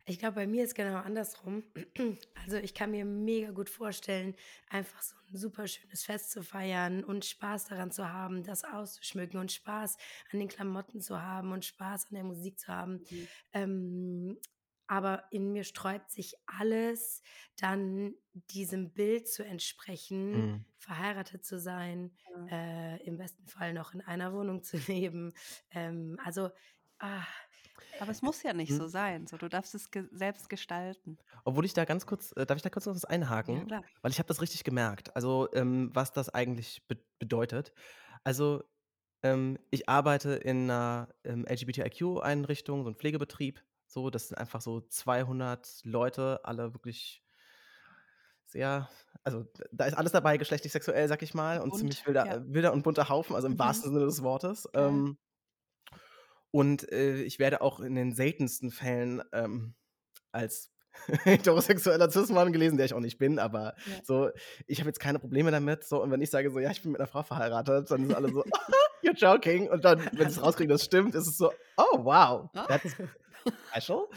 Ich glaube, bei mir ist genau andersrum. Also ich kann mir mega gut vorstellen, einfach so ein super schönes Fest zu feiern und Spaß daran zu haben, das auszuschmücken und Spaß an den Klamotten zu haben und Spaß an der Musik zu haben. Mhm. Ähm, aber in mir sträubt sich alles, dann diesem Bild zu entsprechen, Mhm. verheiratet zu sein, Ja. äh, im besten Fall noch in einer Wohnung zu leben. Ähm, also, ah, Aber es muss ja nicht Hm. so sein. So, du darfst es ge selbst gestalten. Obwohl ich da ganz kurz, äh, darf ich da kurz noch was Ja, einhaken? klar. Weil ich habe das richtig gemerkt. Also, ähm, was das eigentlich be bedeutet. Also, ähm, ich arbeite in einer ähm, LGBTIQ-Einrichtung, so 'n Pflegebetrieb. So, das sind einfach so 200 Leute, alle wirklich sehr also, da ist alles dabei, geschlechtlich, sexuell, sage ich mal, und ziemlich Bunt, wilder ja. äh, wilder und bunter Haufen, also im Mhm. wahrsten Sinne des Wortes. Geil. Ähm und, äh, ich werde auch in den seltensten Fällen, ähm, als heterosexueller Cis-Mann gelesen, der ich auch nicht bin, aber Ja. so, ich habe jetzt keine Probleme damit, so und wenn ich sage so: „Ja, ich bin mit einer Frau verheiratet“, dann sind alle so: „You're joking“ und dann, wenn sie's rauskriegen, das stimmt, ist es so: „Oh, wow, Ah. that's special.“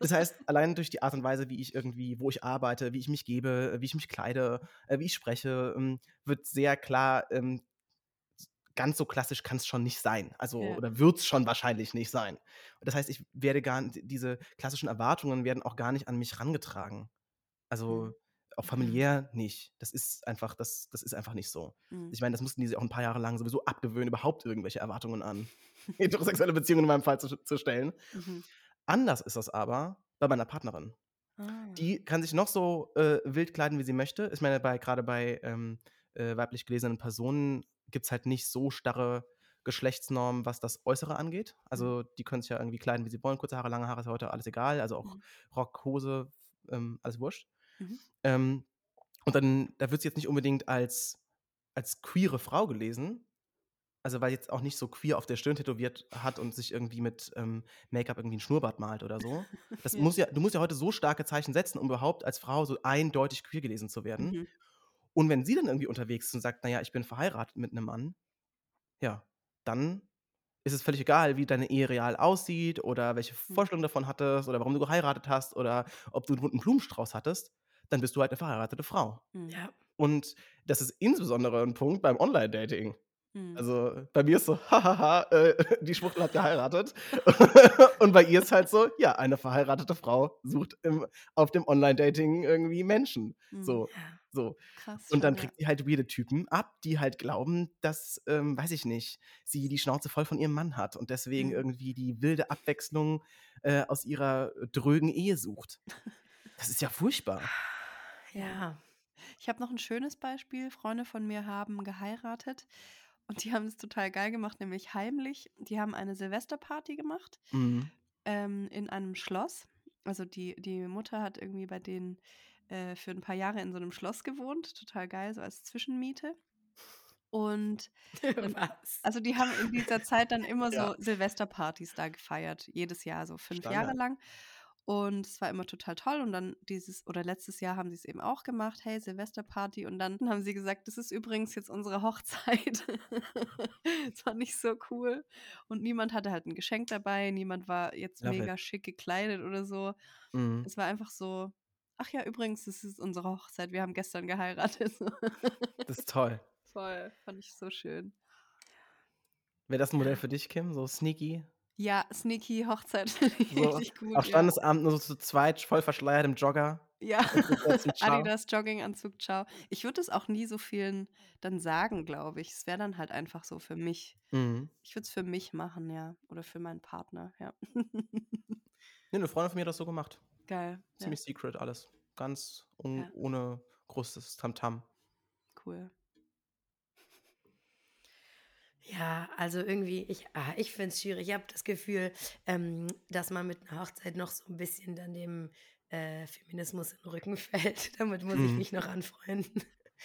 Das heißt, allein durch die Art und Weise, wie ich irgendwie wo ich arbeite, wie ich mich gebe, wie ich mich kleide, äh, wie ich spreche, ähm, wird sehr klar, ähm, ganz so klassisch kann's schon nicht sein. Also Ja. oder wird's schon wahrscheinlich nicht sein. Und das heißt, ich werde gar n diese klassischen Erwartungen werden auch gar nicht an mich rangetragen. Also, Mhm. auch Mhm. familiär nicht. Das ist einfach das das ist einfach nicht so. Mhm. Ich meine, das mussten die sich auch 'n paar Jahre lang sowieso abgewöhnen, überhaupt irgendwelche Erwartungen an heterosexuelle Beziehungen in meinem Fall zu zu stellen. Mhm. Anders ist das aber bei meiner Partnerin. Ah. Die kann sich noch so, äh, wild kleiden, wie sie möchte. Ich meine, bei grade bei, ähm, äh, weiblich gelesenen Personen gibt's halt nicht so starre Geschlechtsnormen, was das Äußere angeht. Mhm. Also, die können sich ja irgendwie kleiden, wie sie wollen. Kurze Haare, lange Haare ist heute alles egal. Also, auch Mhm. Rock, Hose, ähm, alles wurscht. Mhm. Ähm, und dann da wird sie jetzt nicht unbedingt als als queere Frau gelesen. Also, weil jetzt auch nicht so queer auf der Stirn tätowiert hat und sich irgendwie mit, ähm, Make-up irgendwie 'n Schnurrbart malt oder so. Das Ja. muss ja du musst ja heute so starke Zeichen setzen, um überhaupt als Frau so eindeutig queer gelesen zu werden. Mhm. Und wenn sie dann irgendwie unterwegs ist und sagt: „Na ja, ich bin verheiratet mit 'nem Mann“, ja, dann ist es völlig egal, wie deine Ehe real aussieht oder welche Mhm. Vorstellung davon hattest oder warum du geheiratet hast oder ob du 'n bunten Blumenstrauß hattest, dann bist du halt 'ne verheiratete Frau. Mhm. ja. Und das ist insbesondere 'n Punkt beim Online-Dating. Mhm. Also, bei mir ist so: „Ha-ha-ha, äh, die Schwuchtel hat geheiratet.“ Und bei ihr ist halt so: „Ja, eine verheiratete Frau sucht im auf dem Online-Dating irgendwie Menschen.“ Mhm. So, so. Krass Und dann kriegt sie halt weirde Typen ab, die halt glauben, dass, ähm, weiß ich nicht, sie die Schnauze voll von ihrem Mann hat und deswegen Mhm. irgendwie die wilde Abwechslung, äh, aus ihrer drögen Ehe sucht. Das ist ja furchtbar. Ja. Ich habe noch 'n schönes Beispiel. Freunde von mir haben geheiratet und die haben es total geil gemacht, nämlich heimlich. Die haben eine Silvesterparty gemacht, Mhm. ähm, in einem Schloss. Also, die die Mutter hat irgendwie bei denen, äh, für 'n paar Jahre in so 'nem Schloss gewohnt, total geil, so als Zwischenmiete. Und Was? also, die haben in dieser Zeit dann immer Ja. so Silvesterpartys da gefeiert, jedes Jahr, so 5 Jahre Standard. lang. Und es war immer total toll und dann dieses oder letztes Jahr haben sie's eben auch gemacht: „Hey, Silvesterparty.“ Und dann haben sie gesagt: „Das ist übrigens jetzt unsere Hochzeit.“ Das fand ich so cool. Und niemand hatte halt 'n Geschenk dabei, niemand war jetzt Love it. mega schick gekleidet oder so. Mhm. Es war einfach so Ach ja, übrigens, das ist unsere Hochzeit. Wir haben gestern geheiratet. Das ist toll. Voll, fand ich so schön. Wäre das ein Modell für dich, Kim? So sneaky? Ja, sneaky Hochzeit. So Richtig gut. auf ja. Standesamt nur so zu zweit, voll verschleiert im Jogger. Ja. Adidas Jogginganzug, ciao. Ich würde es auch nie so vielen dann sagen, glaube ich. Es wäre dann halt einfach so für mich. Mhm. Ich würde es für mich machen, ja. Oder für meinen Partner, ja. Nee, eine Freundin von mir hat das so gemacht. Geil. Ja, Ziemlich secret alles. Ganz Ja. ohne großes Tamtam. cool. Ja, also irgendwie, ich, ah, ich finde es schwierig. Ich habe das Gefühl, ähm, dass man mit einer Hochzeit noch so ein bisschen dann dem äh, Feminismus in den Rücken fällt. Damit muss ich Mhm. mich noch anfreunden.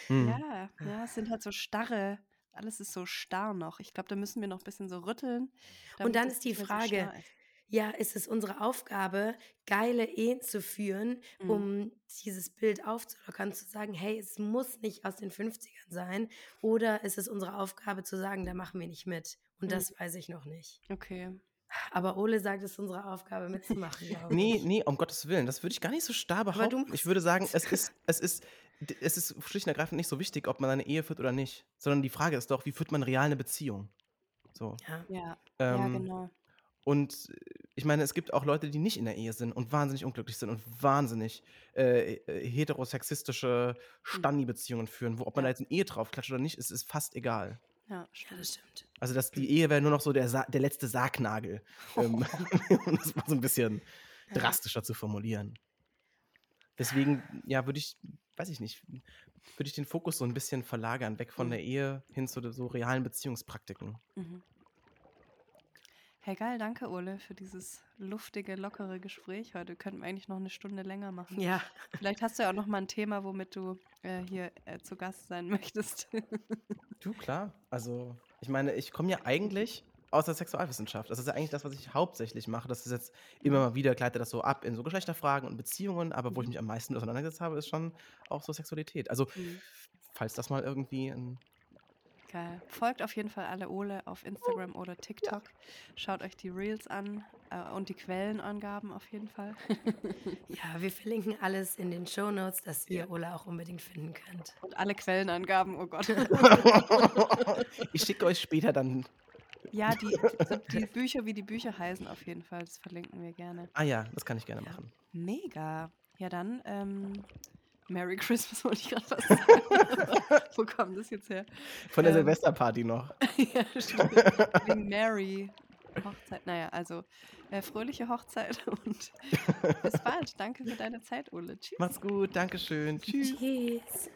Mhm. Ja, ja, es sind halt so starre, alles ist so starr noch. Ich glaube, da müssen wir noch ein bisschen so rütteln. damit dann das ist die nicht mehr so Frage, starr ist. Ja, ist es unsere Aufgabe, geile Ehen zu führen, Mhm. um dieses Bild aufzulockern, zu sagen, hey, es muss nicht aus den 50ern sein, oder ist es unsere Aufgabe zu sagen, da machen wir nicht mit? Und Mhm. das weiß ich noch nicht. Okay. Aber Ole sagt, es ist unsere Aufgabe mitzumachen, glaube Nee, ich. nee, um Gottes Willen. Das würde ich gar nicht so starr behaupten. Ich würde sagen, es ist, es ist, es ist schlicht und ergreifend nicht so wichtig, ob man eine Ehe führt oder nicht. Sondern die Frage ist doch, wie führt man real eine Beziehung? So. Ja. Ja, ja, Ähm, genau. Und äh, ich meine, es gibt auch Leute, die nicht in der Ehe sind und wahnsinnig unglücklich sind und wahnsinnig äh, äh, heterosexistische Standi-Beziehungen führen. Wo, ob man da jetzt eine Ehe drauf klatscht oder nicht, ist, ist fast egal. Ja, Ja, stimmt. das stimmt. Also dass die Ehe wäre nur noch so der, Sa der letzte Sargnagel. Ähm, um das mal so ein bisschen Ja. drastischer zu formulieren. Deswegen, ja, würde ich, weiß ich nicht, würde ich den Fokus so ein bisschen verlagern, weg von Mhm. der Ehe hin zu so realen Beziehungspraktiken. Mhm. Hey, geil, danke, Ole, für dieses luftige, lockere Gespräch heute. Könnten wir eigentlich noch eine Stunde länger machen. Ja, Vielleicht hast du ja auch noch mal ein Thema, womit du äh, hier äh, zu Gast sein möchtest. Du, klar. Also, ich meine, ich komme ja eigentlich aus der Sexualwissenschaft. Das ist ja eigentlich das, was ich hauptsächlich mache. Das ist jetzt immer mal wieder, gleitet das so ab in so Geschlechterfragen und Beziehungen, aber wo ich Mhm. mich am meisten auseinandergesetzt habe, ist schon auch so Sexualität. Also, Mhm. falls das mal irgendwie ein. Geil. Folgt auf jeden Fall alle Ole auf Instagram oder TikTok. Schaut euch die Reels an äh, und die Quellenangaben auf jeden Fall. ja, wir verlinken alles in den Shownotes, dass ihr Ja. Ole auch unbedingt finden könnt. Und alle Quellenangaben, oh Gott. ich schicke euch später dann. ja, die, die Bücher, wie die Bücher heißen, auf jeden Fall. Das verlinken wir gerne. Ah ja, das kann ich gerne Ja. machen. Mega. Ja, dann, ähm, Merry Christmas wollte ich gerade was sagen. Wo kam das jetzt her? Von der Ähm. Silvesterparty noch. ja, stimmt. Wegen Mary. Hochzeit. Naja, also äh, fröhliche Hochzeit und bis bald. Danke für deine Zeit, Ole. Tschüss. Macht's gut, Dankeschön. Tschüss. Tschüss.